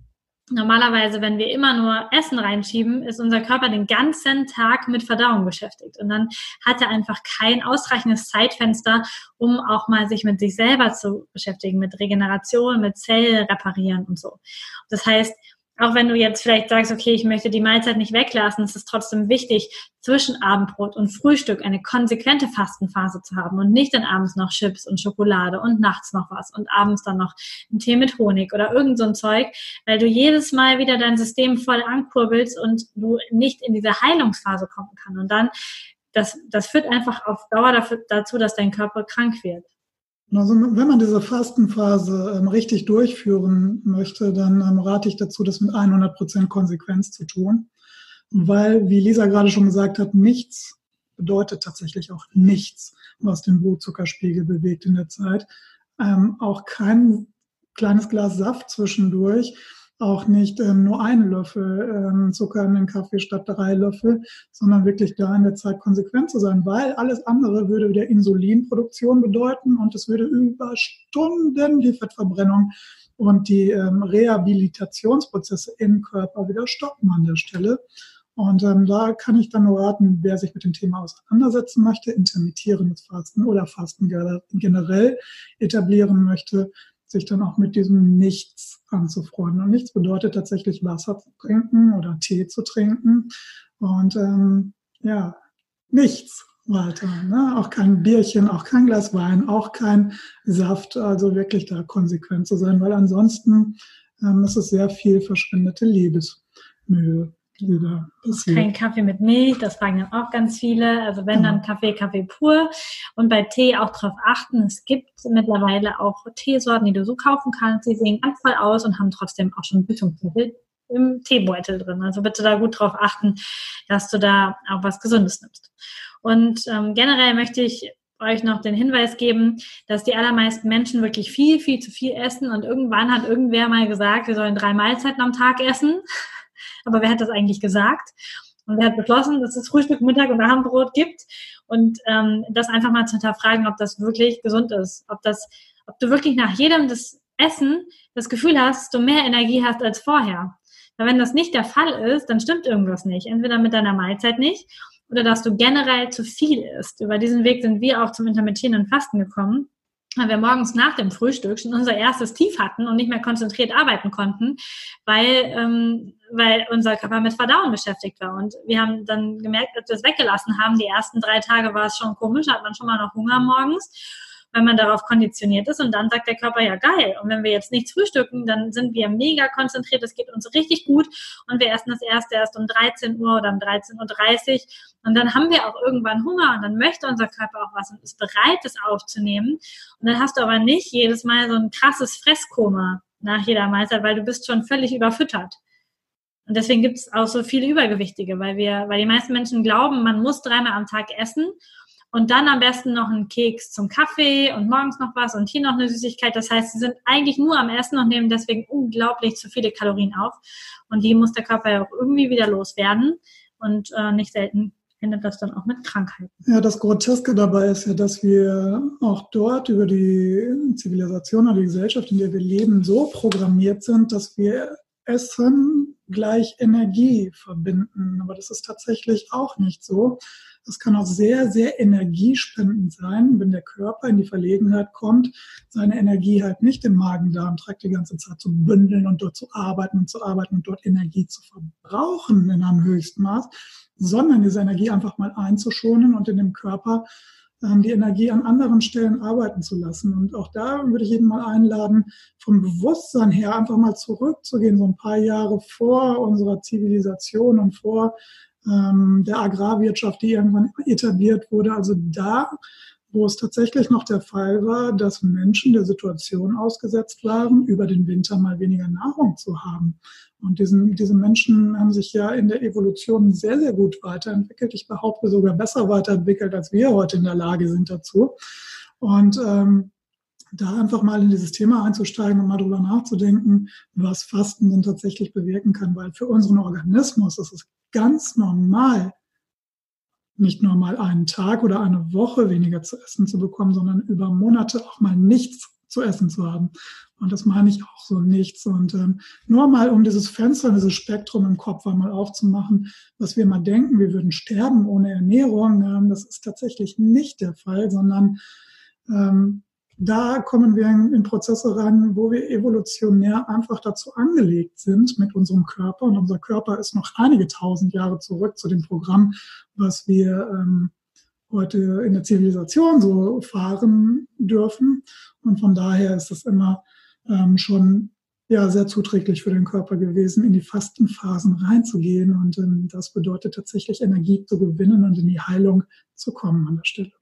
normalerweise, wenn wir immer nur Essen reinschieben, ist unser Körper den ganzen Tag mit Verdauung beschäftigt. Und dann hat er einfach kein ausreichendes Zeitfenster, um auch mal sich mit sich selber zu beschäftigen, mit Regeneration, mit Zellreparieren und so. Das heißt, auch wenn du jetzt vielleicht sagst, okay, ich möchte die Mahlzeit nicht weglassen, ist es trotzdem wichtig, zwischen Abendbrot und Frühstück eine konsequente Fastenphase zu haben und nicht dann abends noch Chips und Schokolade und nachts noch was und abends dann noch einen Tee mit Honig oder irgend so ein Zeug, weil du jedes Mal wieder dein System voll ankurbelst und du nicht in diese Heilungsphase kommen kann. Und dann, das, das führt einfach auf Dauer dafür, dazu, dass dein Körper krank wird. Also wenn man diese Fastenphase ähm, richtig durchführen möchte, dann ähm, rate ich dazu, das mit 100 Prozent Konsequenz zu tun. Weil, wie Lisa gerade schon gesagt hat, nichts bedeutet tatsächlich auch nichts, was den Blutzuckerspiegel bewegt in der Zeit. Ähm, auch kein kleines Glas Saft zwischendurch auch nicht ähm, nur einen Löffel ähm, Zucker in den Kaffee statt drei Löffel, sondern wirklich da in der Zeit konsequent zu sein, weil alles andere würde wieder Insulinproduktion bedeuten und es würde über Stunden die Fettverbrennung und die ähm, Rehabilitationsprozesse im Körper wieder stoppen an der Stelle. Und ähm, da kann ich dann nur raten, wer sich mit dem Thema auseinandersetzen möchte, intermittierendes Fasten oder Fasten generell etablieren möchte, sich dann auch mit diesem Nichts anzufreunden. Und nichts bedeutet tatsächlich Wasser zu trinken oder Tee zu trinken. Und ähm, ja, nichts weiter. Ne? Auch kein Bierchen, auch kein Glas Wein, auch kein Saft. Also wirklich da konsequent zu sein, weil ansonsten ähm, ist es sehr viel verschwendete Liebesmühe wieder passiert. Kein Kaffee mit Milch, das fragen dann auch ganz viele. Also wenn dann Kaffee, Kaffee pur. Und bei Tee auch darauf achten, es gibt mittlerweile auch Teesorten, die du so kaufen kannst. Die sehen ganz voll aus und haben trotzdem auch schon Blütungsmittel im Teebeutel drin. Also bitte da gut drauf achten, dass du da auch was Gesundes nimmst. Und ähm, generell möchte ich euch noch den Hinweis geben, dass die allermeisten Menschen wirklich viel, viel zu viel essen und irgendwann hat irgendwer mal gesagt, wir sollen drei Mahlzeiten am Tag essen. Aber wer hat das eigentlich gesagt? Und wer hat beschlossen, dass es Frühstück, Mittag und Abendbrot gibt? Und ähm, das einfach mal zu hinterfragen, ob das wirklich gesund ist. Ob, das, ob du wirklich nach jedem des Essen das Gefühl hast, du mehr Energie hast als vorher. Weil wenn das nicht der Fall ist, dann stimmt irgendwas nicht. Entweder mit deiner Mahlzeit nicht oder dass du generell zu viel isst. Über diesen Weg sind wir auch zum intermittierenden Fasten gekommen weil wir morgens nach dem Frühstück schon unser erstes Tief hatten und nicht mehr konzentriert arbeiten konnten, weil, ähm, weil unser Körper mit Verdauen beschäftigt war. Und wir haben dann gemerkt, als wir es weggelassen haben, die ersten drei Tage war es schon komisch, hat man schon mal noch Hunger morgens weil man darauf konditioniert ist. Und dann sagt der Körper, ja geil. Und wenn wir jetzt nichts frühstücken, dann sind wir mega konzentriert, es geht uns richtig gut. Und wir essen das erste erst um 13 Uhr oder um 13.30 Uhr. Und dann haben wir auch irgendwann Hunger und dann möchte unser Körper auch was und ist bereit, das aufzunehmen. Und dann hast du aber nicht jedes Mal so ein krasses Fresskoma nach jeder Mahlzeit, weil du bist schon völlig überfüttert. Und deswegen gibt es auch so viele Übergewichtige, weil wir, weil die meisten Menschen glauben, man muss dreimal am Tag essen und dann am besten noch einen Keks zum Kaffee und morgens noch was und hier noch eine Süßigkeit. Das heißt, sie sind eigentlich nur am Essen und nehmen deswegen unglaublich zu viele Kalorien auf. Und die muss der Körper ja auch irgendwie wieder loswerden. Und äh, nicht selten endet das dann auch mit Krankheiten. Ja, das Groteske dabei ist ja, dass wir auch dort über die Zivilisation oder die Gesellschaft, in der wir leben, so programmiert sind, dass wir Essen gleich Energie verbinden. Aber das ist tatsächlich auch nicht so. Das kann auch sehr, sehr energiespendend sein, wenn der Körper in die Verlegenheit kommt, seine Energie halt nicht im Magen-Darm-Trakt die ganze Zeit zu bündeln und dort zu arbeiten und zu arbeiten und dort Energie zu verbrauchen in einem höchsten Maß, sondern diese Energie einfach mal einzuschonen und in dem Körper ähm, die Energie an anderen Stellen arbeiten zu lassen. Und auch da würde ich jeden mal einladen, vom Bewusstsein her einfach mal zurückzugehen, so ein paar Jahre vor unserer Zivilisation und vor ähm, der Agrarwirtschaft, die irgendwann etabliert wurde. Also da, wo es tatsächlich noch der Fall war, dass Menschen der Situation ausgesetzt waren, über den Winter mal weniger Nahrung zu haben. Und diesen, diese Menschen haben sich ja in der Evolution sehr, sehr gut weiterentwickelt. Ich behaupte sogar besser weiterentwickelt, als wir heute in der Lage sind dazu. Und ähm, da einfach mal in dieses Thema einzusteigen und mal drüber nachzudenken, was Fasten denn tatsächlich bewirken kann. Weil für unseren Organismus ist es ganz normal, nicht nur mal einen Tag oder eine Woche weniger zu essen zu bekommen, sondern über Monate auch mal nichts zu essen zu haben. Und das meine ich auch so nichts. Und ähm, nur mal, um dieses Fenster, dieses Spektrum im Kopf einmal aufzumachen, was wir mal denken, wir würden sterben ohne Ernährung, ähm, das ist tatsächlich nicht der Fall, sondern ähm, da kommen wir in, Prozesse rein, wo wir evolutionär einfach dazu angelegt sind mit unserem Körper. Und unser Körper ist noch einige tausend Jahre zurück zu dem Programm, was wir ähm, heute in der Zivilisation so fahren dürfen. Und von daher ist es immer ähm, schon ja, sehr zuträglich für den Körper gewesen, in die Fastenphasen reinzugehen. Und ähm, das bedeutet tatsächlich Energie zu gewinnen und in die Heilung zu kommen an der Stelle.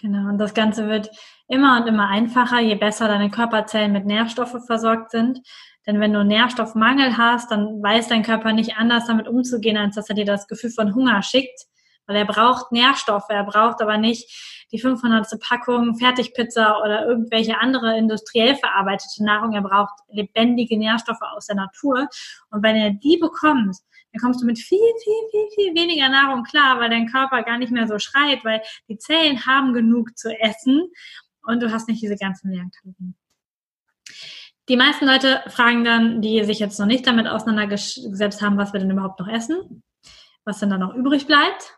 Genau, und das Ganze wird immer und immer einfacher, je besser deine Körperzellen mit Nährstoffen versorgt sind. Denn wenn du Nährstoffmangel hast, dann weiß dein Körper nicht anders damit umzugehen, als dass er dir das Gefühl von Hunger schickt. Weil er braucht Nährstoffe, er braucht aber nicht die 500. Packung Fertigpizza oder irgendwelche andere industriell verarbeitete Nahrung. Er braucht lebendige Nährstoffe aus der Natur. Und wenn er die bekommt, dann kommst du mit viel, viel, viel, viel weniger Nahrung klar, weil dein Körper gar nicht mehr so schreit, weil die Zellen haben genug zu essen und du hast nicht diese ganzen leeren Kalorien. Die meisten Leute fragen dann, die sich jetzt noch nicht damit auseinandergesetzt haben, was wir denn überhaupt noch essen, was denn da noch übrig bleibt.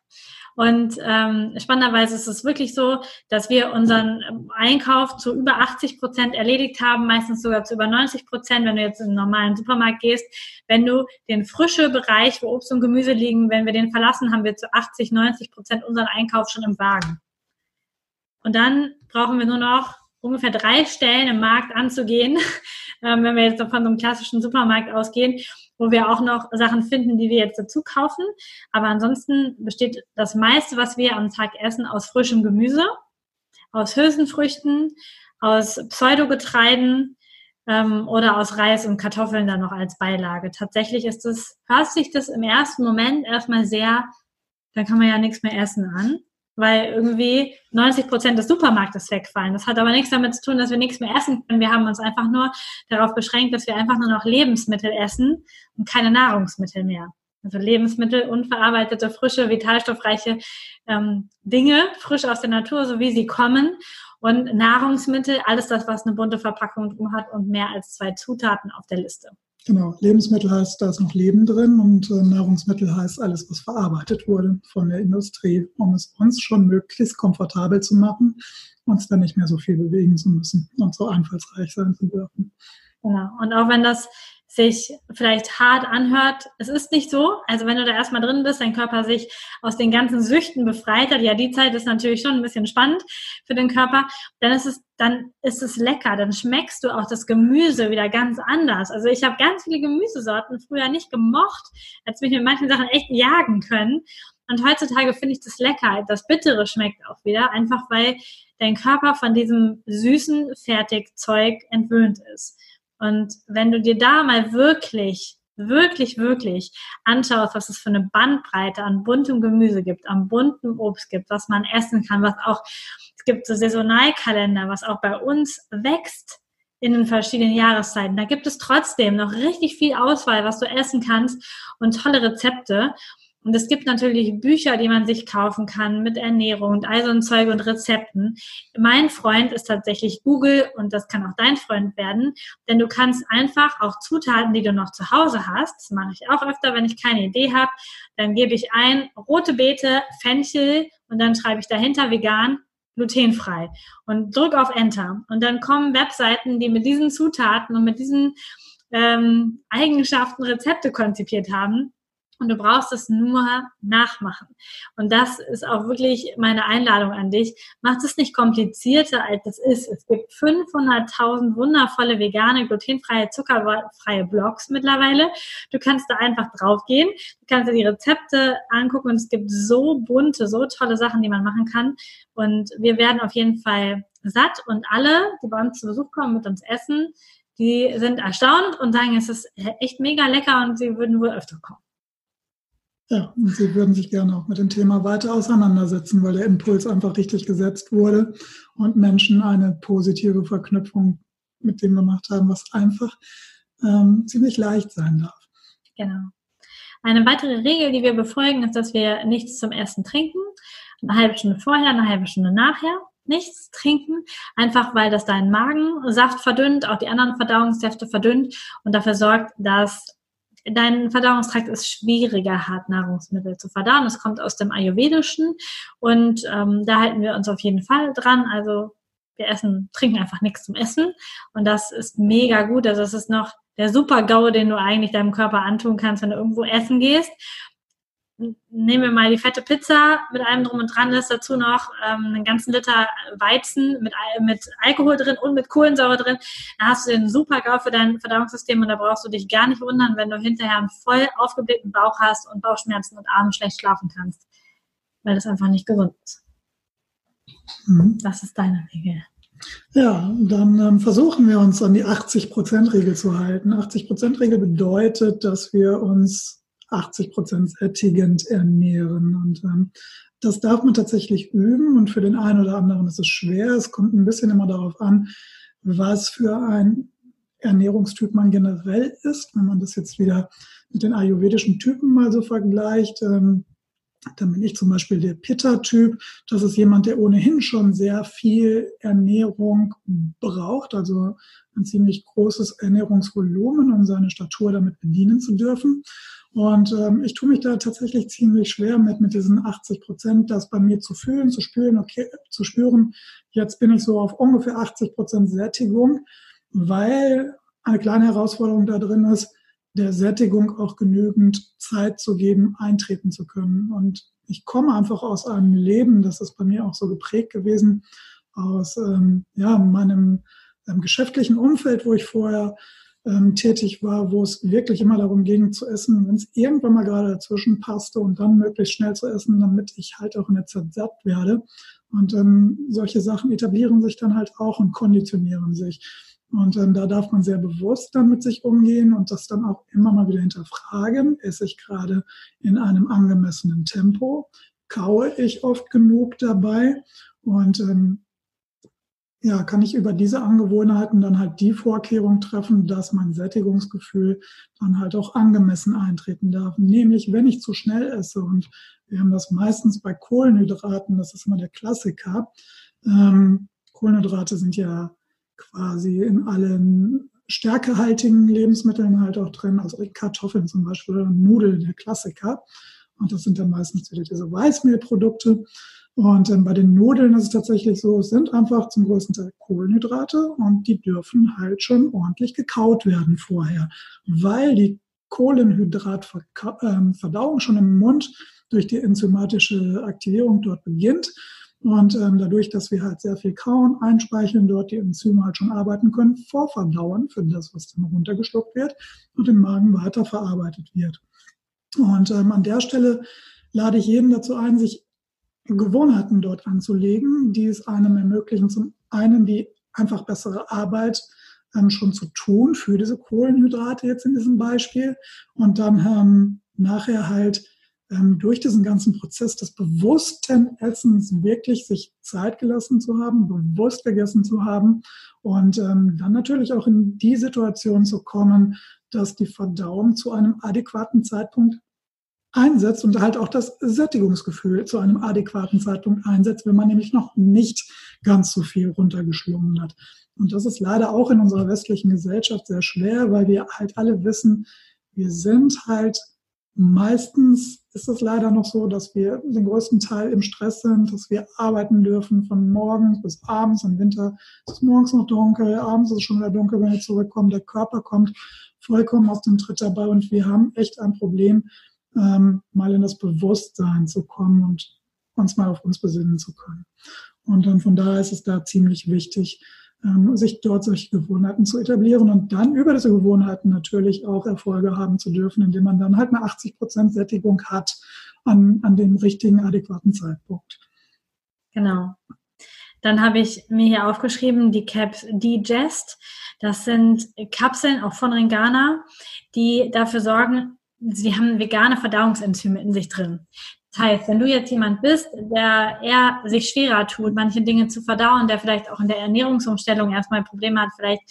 Und ähm, spannenderweise ist es wirklich so, dass wir unseren Einkauf zu über 80 Prozent erledigt haben, meistens sogar zu über 90 Prozent, wenn du jetzt in einen normalen Supermarkt gehst. Wenn du den frische Bereich, wo Obst und Gemüse liegen, wenn wir den verlassen, haben wir zu 80, 90 Prozent unseren Einkauf schon im Wagen. Und dann brauchen wir nur noch ungefähr drei Stellen im Markt anzugehen, ähm, wenn wir jetzt von so einem klassischen Supermarkt ausgehen, wo wir auch noch Sachen finden, die wir jetzt dazu kaufen. Aber ansonsten besteht das meiste, was wir am Tag essen, aus frischem Gemüse, aus Hülsenfrüchten, aus Pseudogetreiden ähm, oder aus Reis und Kartoffeln dann noch als Beilage. Tatsächlich ist es, hört sich das im ersten Moment erstmal sehr, dann kann man ja nichts mehr essen an weil irgendwie 90 Prozent des Supermarktes wegfallen. Das hat aber nichts damit zu tun, dass wir nichts mehr essen können. Wir haben uns einfach nur darauf beschränkt, dass wir einfach nur noch Lebensmittel essen und keine Nahrungsmittel mehr. Also Lebensmittel, unverarbeitete, frische, vitalstoffreiche ähm, Dinge, frisch aus der Natur, so wie sie kommen. Und Nahrungsmittel, alles das, was eine bunte Verpackung drin hat und mehr als zwei Zutaten auf der Liste. Genau, Lebensmittel heißt, da ist noch Leben drin und äh, Nahrungsmittel heißt alles, was verarbeitet wurde von der Industrie, um es uns schon möglichst komfortabel zu machen, uns dann nicht mehr so viel bewegen zu müssen und so einfallsreich sein zu dürfen. Genau, und auch wenn das sich vielleicht hart anhört. Es ist nicht so. Also wenn du da erstmal drin bist, dein Körper sich aus den ganzen Süchten befreit hat, ja, die Zeit ist natürlich schon ein bisschen spannend für den Körper, dann ist es, dann ist es lecker. Dann schmeckst du auch das Gemüse wieder ganz anders. Also ich habe ganz viele Gemüsesorten früher nicht gemocht, als mich mit manchen Sachen echt jagen können. Und heutzutage finde ich das lecker. Das Bittere schmeckt auch wieder, einfach weil dein Körper von diesem süßen Fertigzeug entwöhnt ist. Und wenn du dir da mal wirklich, wirklich, wirklich anschaust, was es für eine Bandbreite an buntem Gemüse gibt, an buntem Obst gibt, was man essen kann, was auch, es gibt so Saisonalkalender, was auch bei uns wächst in den verschiedenen Jahreszeiten. Da gibt es trotzdem noch richtig viel Auswahl, was du essen kannst und tolle Rezepte. Und es gibt natürlich Bücher, die man sich kaufen kann mit Ernährung und all so ein Zeug und Rezepten. Mein Freund ist tatsächlich Google und das kann auch dein Freund werden, denn du kannst einfach auch Zutaten, die du noch zu Hause hast, das mache ich auch öfter, wenn ich keine Idee habe, dann gebe ich ein rote Beete, Fenchel und dann schreibe ich dahinter vegan glutenfrei und drück auf Enter. Und dann kommen Webseiten, die mit diesen Zutaten und mit diesen ähm, Eigenschaften Rezepte konzipiert haben und du brauchst es nur nachmachen. Und das ist auch wirklich meine Einladung an dich. Mach es nicht komplizierter, als es ist. Es gibt 500.000 wundervolle vegane, glutenfreie, zuckerfreie Blogs mittlerweile. Du kannst da einfach draufgehen. Du kannst dir die Rezepte angucken und es gibt so bunte, so tolle Sachen, die man machen kann. Und wir werden auf jeden Fall satt und alle, die bei uns zu Besuch kommen, mit uns essen, die sind erstaunt und sagen, es ist echt mega lecker und sie würden wohl öfter kommen. Ja, und Sie würden sich gerne auch mit dem Thema weiter auseinandersetzen, weil der Impuls einfach richtig gesetzt wurde und Menschen eine positive Verknüpfung mit dem gemacht haben, was einfach ähm, ziemlich leicht sein darf. Genau. Eine weitere Regel, die wir befolgen, ist, dass wir nichts zum Essen trinken. Eine halbe Stunde vorher, eine halbe Stunde nachher nichts trinken, einfach weil das deinen Magensaft verdünnt, auch die anderen Verdauungssäfte verdünnt und dafür sorgt, dass dein Verdauungstrakt ist schwieriger hat, Nahrungsmittel zu verdauen. Es kommt aus dem Ayurvedischen und ähm, da halten wir uns auf jeden Fall dran. Also wir essen, trinken einfach nichts zum Essen und das ist mega gut. Also es ist noch der super GAU, den du eigentlich deinem Körper antun kannst, wenn du irgendwo essen gehst nehmen wir mal die fette Pizza mit allem drum und dran, ist dazu noch ähm, einen ganzen Liter Weizen mit, mit Alkohol drin und mit Kohlensäure drin. Da hast du den super GAU für dein Verdauungssystem und da brauchst du dich gar nicht wundern, wenn du hinterher einen voll aufgeblähten Bauch hast und Bauchschmerzen und abends schlecht schlafen kannst, weil das einfach nicht gesund ist. Mhm. Das ist deine Regel. Ja, dann ähm, versuchen wir uns an die 80%-Regel zu halten. 80%-Regel bedeutet, dass wir uns 80 Prozent sättigend ernähren. Und ähm, das darf man tatsächlich üben und für den einen oder anderen ist es schwer. Es kommt ein bisschen immer darauf an, was für ein Ernährungstyp man generell ist. Wenn man das jetzt wieder mit den ayurvedischen Typen mal so vergleicht, ähm, dann bin ich zum Beispiel der Pitta-Typ. Das ist jemand, der ohnehin schon sehr viel Ernährung braucht, also ein ziemlich großes Ernährungsvolumen, um seine Statur damit bedienen zu dürfen. Und ähm, ich tue mich da tatsächlich ziemlich schwer mit, mit diesen 80 Prozent, das bei mir zu fühlen, zu spüren, okay, zu spüren. Jetzt bin ich so auf ungefähr 80 Prozent Sättigung, weil eine kleine Herausforderung da drin ist, der Sättigung auch genügend Zeit zu geben, eintreten zu können. Und ich komme einfach aus einem Leben, das ist bei mir auch so geprägt gewesen, aus ähm, ja, meinem ähm, geschäftlichen Umfeld, wo ich vorher ähm, tätig war, wo es wirklich immer darum ging zu essen, wenn es irgendwann mal gerade dazwischen passte und dann möglichst schnell zu essen, damit ich halt auch in der Zeit satt werde. Und ähm, solche Sachen etablieren sich dann halt auch und konditionieren sich. Und ähm, da darf man sehr bewusst dann mit sich umgehen und das dann auch immer mal wieder hinterfragen. Esse ich gerade in einem angemessenen Tempo? Kaue ich oft genug dabei? Und ähm, ja, kann ich über diese Angewohnheiten dann halt die Vorkehrung treffen, dass mein Sättigungsgefühl dann halt auch angemessen eintreten darf. Nämlich, wenn ich zu schnell esse und wir haben das meistens bei Kohlenhydraten, das ist immer der Klassiker. Ähm, Kohlenhydrate sind ja quasi in allen stärkehaltigen Lebensmitteln halt auch drin, also Kartoffeln zum Beispiel oder Nudeln, der Klassiker. Und das sind dann meistens wieder diese Weißmehlprodukte. Und ähm, bei den Nudeln ist es tatsächlich so, es sind einfach zum größten Teil Kohlenhydrate und die dürfen halt schon ordentlich gekaut werden vorher, weil die Kohlenhydratverdauung ähm, schon im Mund durch die enzymatische Aktivierung dort beginnt. Und ähm, dadurch, dass wir halt sehr viel kauen, einspeicheln, dort die Enzyme halt schon arbeiten können, vorverdauen für das, was dann runtergeschluckt wird und im Magen weiterverarbeitet wird. Und ähm, an der Stelle lade ich jeden dazu ein, sich Gewohnheiten dort anzulegen, die es einem ermöglichen, zum einen die einfach bessere Arbeit ähm, schon zu tun für diese Kohlenhydrate jetzt in diesem Beispiel und dann ähm, nachher halt ähm, durch diesen ganzen Prozess des bewussten Essens wirklich sich Zeit gelassen zu haben, bewusst gegessen zu haben und ähm, dann natürlich auch in die Situation zu kommen, dass die Verdauung zu einem adäquaten Zeitpunkt einsetzt und halt auch das Sättigungsgefühl zu einem adäquaten Zeitpunkt einsetzt, wenn man nämlich noch nicht ganz so viel runtergeschlungen hat. Und das ist leider auch in unserer westlichen Gesellschaft sehr schwer, weil wir halt alle wissen, wir sind halt meistens ist es leider noch so, dass wir den größten Teil im Stress sind, dass wir arbeiten dürfen von morgens bis abends. Im Winter ist es morgens noch dunkel, abends ist es schon wieder dunkel, wenn wir zurückkommen. Der Körper kommt vollkommen aus dem Tritt dabei und wir haben echt ein Problem, ähm, mal in das Bewusstsein zu kommen und uns mal auf uns besinnen zu können. Und dann von daher ist es da ziemlich wichtig, ähm, sich dort solche Gewohnheiten zu etablieren und dann über diese Gewohnheiten natürlich auch Erfolge haben zu dürfen, indem man dann halt eine 80 Prozent Sättigung hat an, an dem richtigen, adäquaten Zeitpunkt. Genau. Dann habe ich mir hier aufgeschrieben, die Caps Digest. Das sind Kapseln auch von Ringana, die dafür sorgen, sie haben vegane Verdauungsenzyme in sich drin. Das heißt, wenn du jetzt jemand bist, der eher sich schwerer tut, manche Dinge zu verdauen, der vielleicht auch in der Ernährungsumstellung erstmal Probleme hat, vielleicht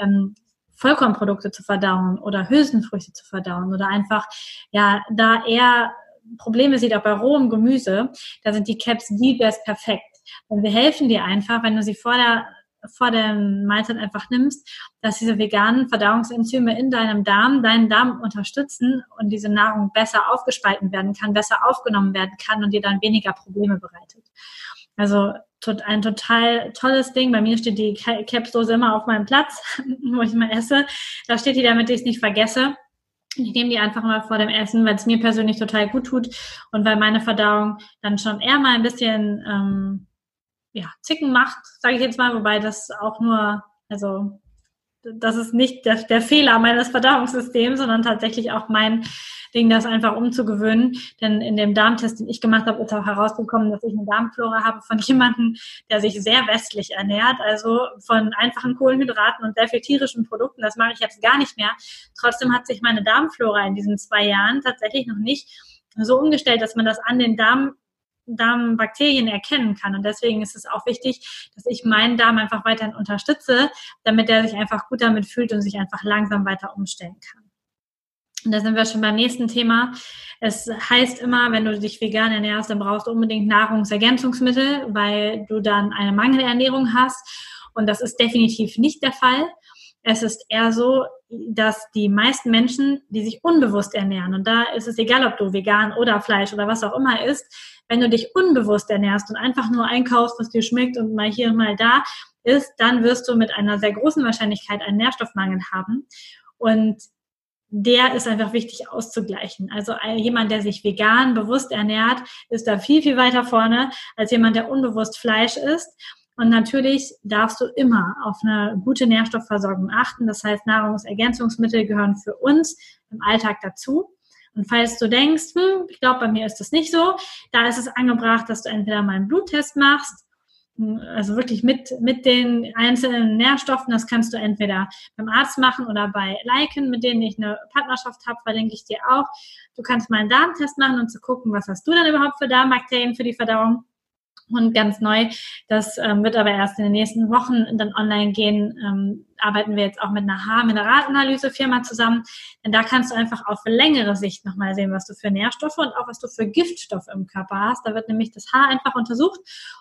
ähm, Vollkornprodukte zu verdauen oder Hülsenfrüchte zu verdauen oder einfach ja da eher Probleme sieht auch bei rohem Gemüse, da sind die Caps die best perfekt. Und wir helfen dir einfach, wenn du sie vor der vor der Mahlzeit einfach nimmst, dass diese veganen Verdauungsenzyme in deinem Darm deinen Darm unterstützen und diese Nahrung besser aufgespalten werden kann, besser aufgenommen werden kann und dir dann weniger Probleme bereitet. Also ein total tolles Ding. Bei mir steht die Capsdose immer auf meinem Platz, wo ich mal esse. Da steht die, damit ich es nicht vergesse. Ich nehme die einfach mal vor dem Essen, weil es mir persönlich total gut tut und weil meine Verdauung dann schon eher mal ein bisschen ähm, ja, Zicken macht, sage ich jetzt mal, wobei das auch nur, also das ist nicht der, der Fehler meines Verdauungssystems, sondern tatsächlich auch mein Ding, das einfach umzugewöhnen. Denn in dem Darmtest, den ich gemacht habe, ist auch herausgekommen, dass ich eine Darmflora habe von jemandem, der sich sehr westlich ernährt, also von einfachen Kohlenhydraten und sehr viel tierischen Produkten. Das mache ich jetzt gar nicht mehr. Trotzdem hat sich meine Darmflora in diesen zwei Jahren tatsächlich noch nicht so umgestellt, dass man das an den Darm Darmbakterien erkennen kann. Und deswegen ist es auch wichtig, dass ich meinen Darm einfach weiterhin unterstütze, damit er sich einfach gut damit fühlt und sich einfach langsam weiter umstellen kann. Und da sind wir schon beim nächsten Thema. Es heißt immer, wenn du dich vegan ernährst, dann brauchst du unbedingt Nahrungsergänzungsmittel, weil du dann eine Mangelernährung hast. Und das ist definitiv nicht der Fall. Es ist eher so, dass die meisten Menschen, die sich unbewusst ernähren, und da ist es egal, ob du vegan oder Fleisch oder was auch immer isst, wenn du dich unbewusst ernährst und einfach nur einkaufst, was dir schmeckt und mal hier und mal da ist, dann wirst du mit einer sehr großen Wahrscheinlichkeit einen Nährstoffmangel haben. Und der ist einfach wichtig auszugleichen. Also jemand, der sich vegan bewusst ernährt, ist da viel, viel weiter vorne als jemand, der unbewusst Fleisch isst. Und natürlich darfst du immer auf eine gute Nährstoffversorgung achten. Das heißt, Nahrungsergänzungsmittel gehören für uns im Alltag dazu. Und falls du denkst, hm, ich glaube, bei mir ist das nicht so, da ist es angebracht, dass du entweder mal einen Bluttest machst, hm, also wirklich mit, mit den einzelnen Nährstoffen. Das kannst du entweder beim Arzt machen oder bei Liken, mit denen ich eine Partnerschaft habe, verlinke ich dir auch. Du kannst mal einen Darmtest machen, um zu gucken, was hast du dann überhaupt für Darmbakterien für die Verdauung und ganz neu. Das ähm, wird aber erst in den nächsten Wochen dann online gehen. Ähm, arbeiten wir jetzt auch mit einer Haarmineralanalyse-Firma zusammen. Denn da kannst du einfach auf längere Sicht nochmal sehen, was du für Nährstoffe und auch was du für Giftstoffe im Körper hast. Da wird nämlich das Haar einfach untersucht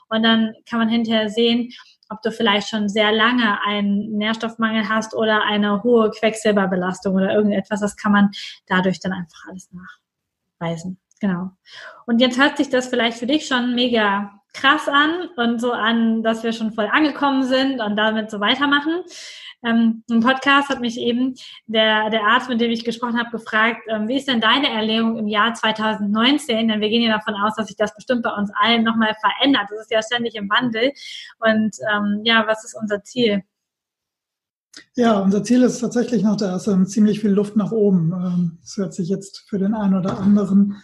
und dann kann man hinterher sehen, ob du vielleicht schon sehr lange einen Nährstoffmangel hast oder eine hohe Quecksilberbelastung oder irgendetwas. Das kann man dadurch dann einfach alles nachweisen. Genau. Und jetzt hört sich das vielleicht für dich schon mega krass an und so an, dass wir schon voll angekommen sind und damit so weitermachen. Ähm, Im Podcast hat mich eben der, der Arzt, mit dem ich gesprochen habe, gefragt, ähm, wie ist denn deine Ernährung im Jahr 2019? Denn wir gehen ja davon aus, dass sich das bestimmt bei uns allen nochmal verändert. Das ist ja ständig im Wandel. Und ähm, ja, was ist unser Ziel? Ja, unser Ziel ist tatsächlich noch, da ist ähm, ziemlich viel Luft nach oben. Ähm, das hört sich jetzt für den einen oder anderen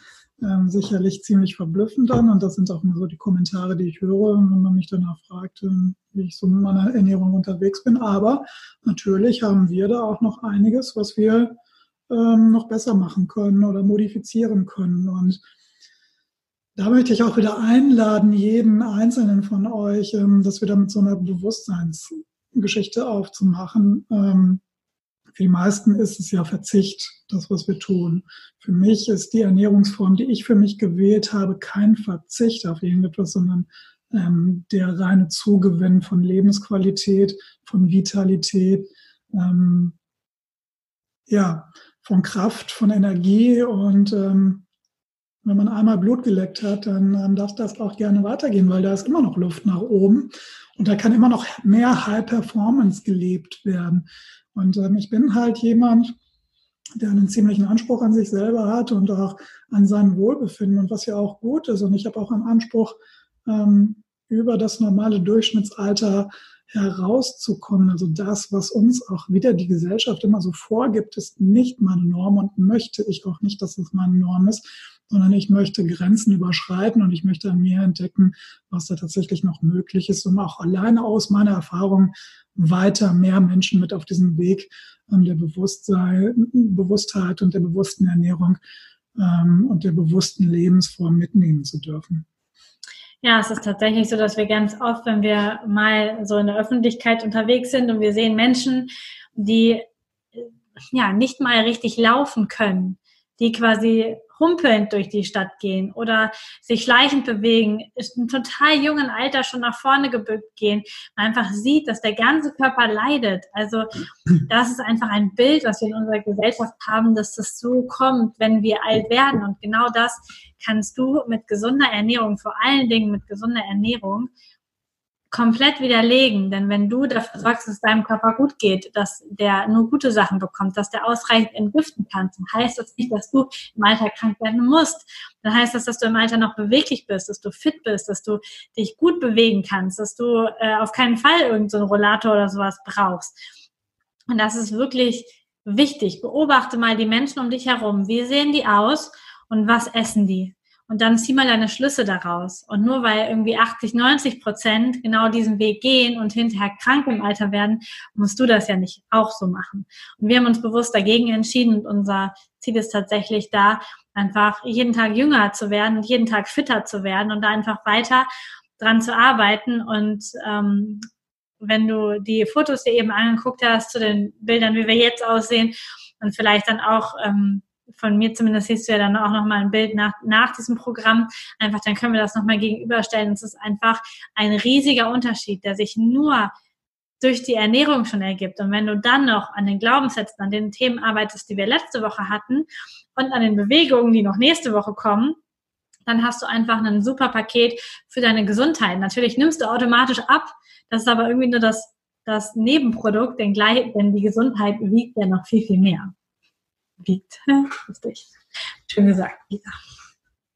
ähm, sicherlich ziemlich verblüffend an. Und das sind auch immer so die Kommentare, die ich höre, wenn man mich danach fragt, ähm, wie ich so mit meiner Ernährung unterwegs bin. Aber natürlich haben wir da auch noch einiges, was wir ähm, noch besser machen können oder modifizieren können. Und da möchte ich auch wieder einladen, jeden einzelnen von euch, ähm, wir da mit so einer Bewusstseinsgeschichte aufzumachen. Ähm, für die meisten ist es ja Verzicht, das, was wir tun. Für mich ist die Ernährungsform, die ich für mich gewählt habe, kein Verzicht auf irgendetwas, sondern ähm, der reine Zugewinn von Lebensqualität, von Vitalität, ähm, ja, von Kraft, von Energie und ähm, wenn man einmal Blut geleckt hat, dann ähm, darf das auch gerne weitergehen, weil da ist immer noch Luft nach oben und da kann immer noch mehr High Performance gelebt werden. Und ähm, ich bin halt jemand, der einen ziemlichen Anspruch an sich selber hat und auch an sein Wohlbefinden und was ja auch gut ist. Und ich habe auch einen Anspruch, ähm, über das normale Durchschnittsalter herauszukommen. Also das, was uns auch wieder die Gesellschaft immer so vorgibt, ist nicht meine Norm und möchte ich auch nicht, dass es meine Norm ist, sondern ich möchte Grenzen überschreiten und ich möchte an mir entdecken, was da tatsächlich noch möglich ist, um auch alleine aus meiner Erfahrung weiter mehr Menschen mit auf diesen Weg ähm, der Bewusstsein, Bewusstheit und der bewussten Ernährung ähm, und der bewussten Lebensform mitnehmen zu dürfen. Ja, es ist tatsächlich so, dass wir ganz oft, wenn wir mal so in der Öffentlichkeit unterwegs sind und wir sehen Menschen, die ja nicht mal richtig laufen können, die quasi humpelnd durch die Stadt gehen oder sich schleichend bewegen, ist im total jungen Alter schon nach vorne gebückt gehen, man einfach sieht, dass der ganze Körper leidet. Also das ist einfach ein Bild, was wir in unserer Gesellschaft haben, dass das so kommt, wenn wir alt werden. Und genau das kannst du mit gesunder Ernährung, vor allen Dingen mit gesunder Ernährung, komplett widerlegen. Denn wenn du dafür sorgst, dass es deinem Körper gut geht, dass der nur gute Sachen bekommt, dass der ausreichend entgiften kann, dann heißt das nicht, dass du im Alter krank werden musst. Dann heißt das, dass du im Alter noch beweglich bist, dass du fit bist, dass du dich gut bewegen kannst, dass du äh, auf keinen Fall irgendeinen so Rollator oder sowas brauchst. Und das ist wirklich wichtig. Beobachte mal die Menschen um dich herum. Wie sehen die aus und was essen die? Und dann zieh mal deine Schlüsse daraus. Und nur weil irgendwie 80, 90 Prozent genau diesen Weg gehen und hinterher krank im Alter werden, musst du das ja nicht auch so machen. Und wir haben uns bewusst dagegen entschieden und unser Ziel ist tatsächlich da, einfach jeden Tag jünger zu werden und jeden Tag fitter zu werden und da einfach weiter dran zu arbeiten und ähm, wenn du die Fotos dir eben angeguckt hast zu den Bildern, wie wir jetzt aussehen und vielleicht dann auch ähm, von mir zumindest siehst du ja dann auch nochmal ein Bild nach, nach diesem Programm. Einfach, dann können wir das nochmal gegenüberstellen. Es ist einfach ein riesiger Unterschied, der sich nur durch die Ernährung schon ergibt. Und wenn du dann noch an den Glaubenssätzen, an den Themen arbeitest, die wir letzte Woche hatten und an den Bewegungen, die noch nächste Woche kommen, dann hast du einfach ein super Paket für deine Gesundheit. Natürlich nimmst du automatisch ab. Das ist aber irgendwie nur das, das Nebenprodukt, denn, gleich, denn die Gesundheit wiegt ja noch viel, viel mehr wiegt. Lustig. Schön gesagt, Lisa.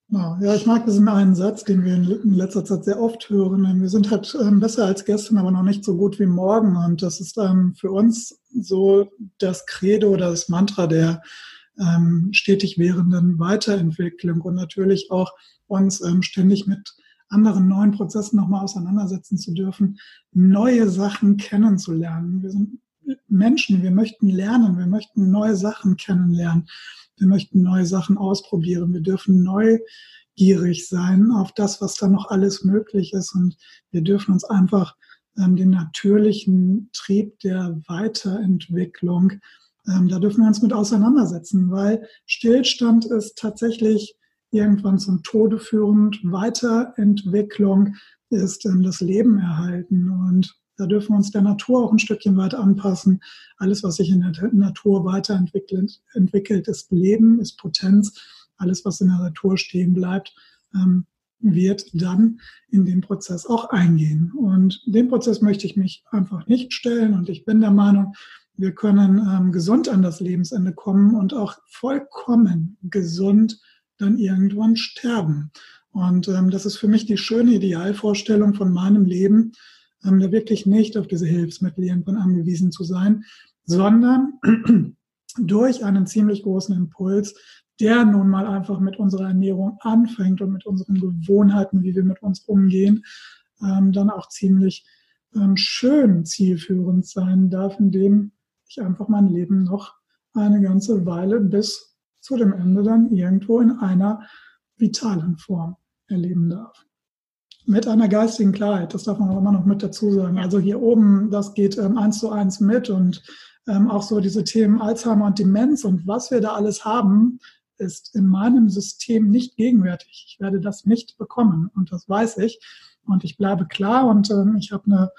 Ja, ich mag diesen einen Satz, den wir in letzter Zeit sehr oft hören. Wir sind halt ähm, besser als gestern, aber noch nicht so gut wie morgen. Und das ist ähm, für uns so das Credo oder das Mantra der ähm, stetig währenden Weiterentwicklung und natürlich auch uns ständig mit anderen neuen Prozessen nochmal auseinandersetzen zu dürfen, neue Sachen kennenzulernen. Wir sind Menschen, wir möchten lernen, wir möchten neue Sachen kennenlernen, wir möchten neue Sachen ausprobieren, wir dürfen neugierig sein auf das, was da noch alles möglich ist. Und wir dürfen uns einfach ähm, den natürlichen Trieb der Weiterentwicklung, ähm, da dürfen wir uns mit auseinandersetzen, weil Stillstand ist tatsächlich irgendwann zum Tode führend, Weiterentwicklung ist ähm, das Leben erhalten. Und da dürfen wir uns der Natur auch ein Stückchen weiter anpassen. Alles, was sich in der Natur weiterentwickelt, entwickelt, ist Leben, ist Potenz. Alles, was in der Natur stehen bleibt, ähm, wird dann in den Prozess auch eingehen. Und dem Prozess möchte ich mich einfach nicht stellen. Und ich bin der Meinung, wir können ähm, gesund an das Lebensende kommen und auch vollkommen gesund dann irgendwann sterben. Und ähm, das ist für mich die schöne Idealvorstellung von meinem Leben, ähm, da wirklich nicht auf diese Hilfsmittel irgendwann angewiesen zu sein, sondern durch einen ziemlich großen Impuls, der nun mal einfach mit unserer Ernährung anfängt und mit unseren Gewohnheiten, wie wir mit uns umgehen, ähm, dann auch ziemlich ähm, schön zielführend sein darf, indem ich einfach mein Leben noch eine ganze Weile bis zu dem Ende dann irgendwo in einer vitalen Form erleben darf. Mit einer geistigen Klarheit, das darf man auch immer noch mit dazu sagen. Also hier oben, das geht ähm, eins zu eins mit und ähm, auch so diese Themen Alzheimer und Demenz und was wir da alles haben, ist in meinem System nicht gegenwärtig. Ich werde das nicht bekommen und das weiß ich. Und ich bleibe klar und ähm, ich habe eine,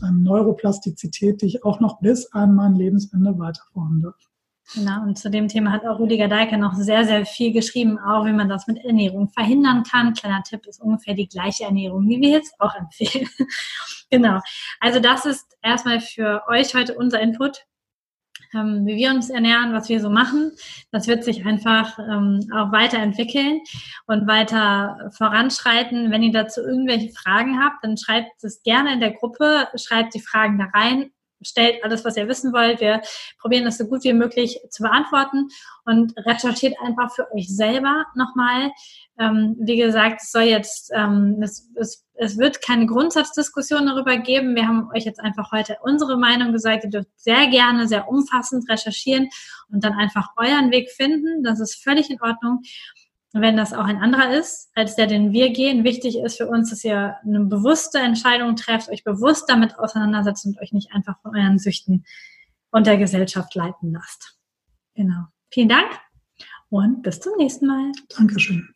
eine Neuroplastizität, die ich auch noch bis an mein Lebensende weiterfahren darf. Genau, und zu dem Thema hat auch Rüdiger Deiker noch sehr, sehr viel geschrieben, auch wie man das mit Ernährung verhindern kann. Kleiner Tipp ist ungefähr die gleiche Ernährung, wie wir jetzt auch empfehlen. genau. Also das ist erstmal für euch heute unser Input ähm, wie wir uns ernähren, was wir so machen. Das wird sich einfach ähm, auch weiterentwickeln und weiter voranschreiten. Wenn ihr dazu irgendwelche Fragen habt, dann schreibt es gerne in der Gruppe, schreibt die Fragen da rein stellt alles, was ihr wissen wollt. Wir probieren das so gut wie möglich zu beantworten und recherchiert einfach für euch selber nochmal. Ähm, wie gesagt, es soll jetzt, ähm, es, es, es wird keine Grundsatzdiskussion darüber geben. Wir haben euch jetzt einfach heute unsere Meinung gesagt. Ihr dürft sehr gerne, sehr umfassend recherchieren und dann einfach euren Weg finden. Das ist völlig in Ordnung wenn das auch ein anderer ist, als der, den wir gehen. Wichtig ist für uns, dass ihr eine bewusste Entscheidung trefft, euch bewusst damit auseinandersetzt und euch nicht einfach von euren Süchten und der Gesellschaft leiten lasst. Genau. Vielen Dank und bis zum nächsten Mal. Dankeschön.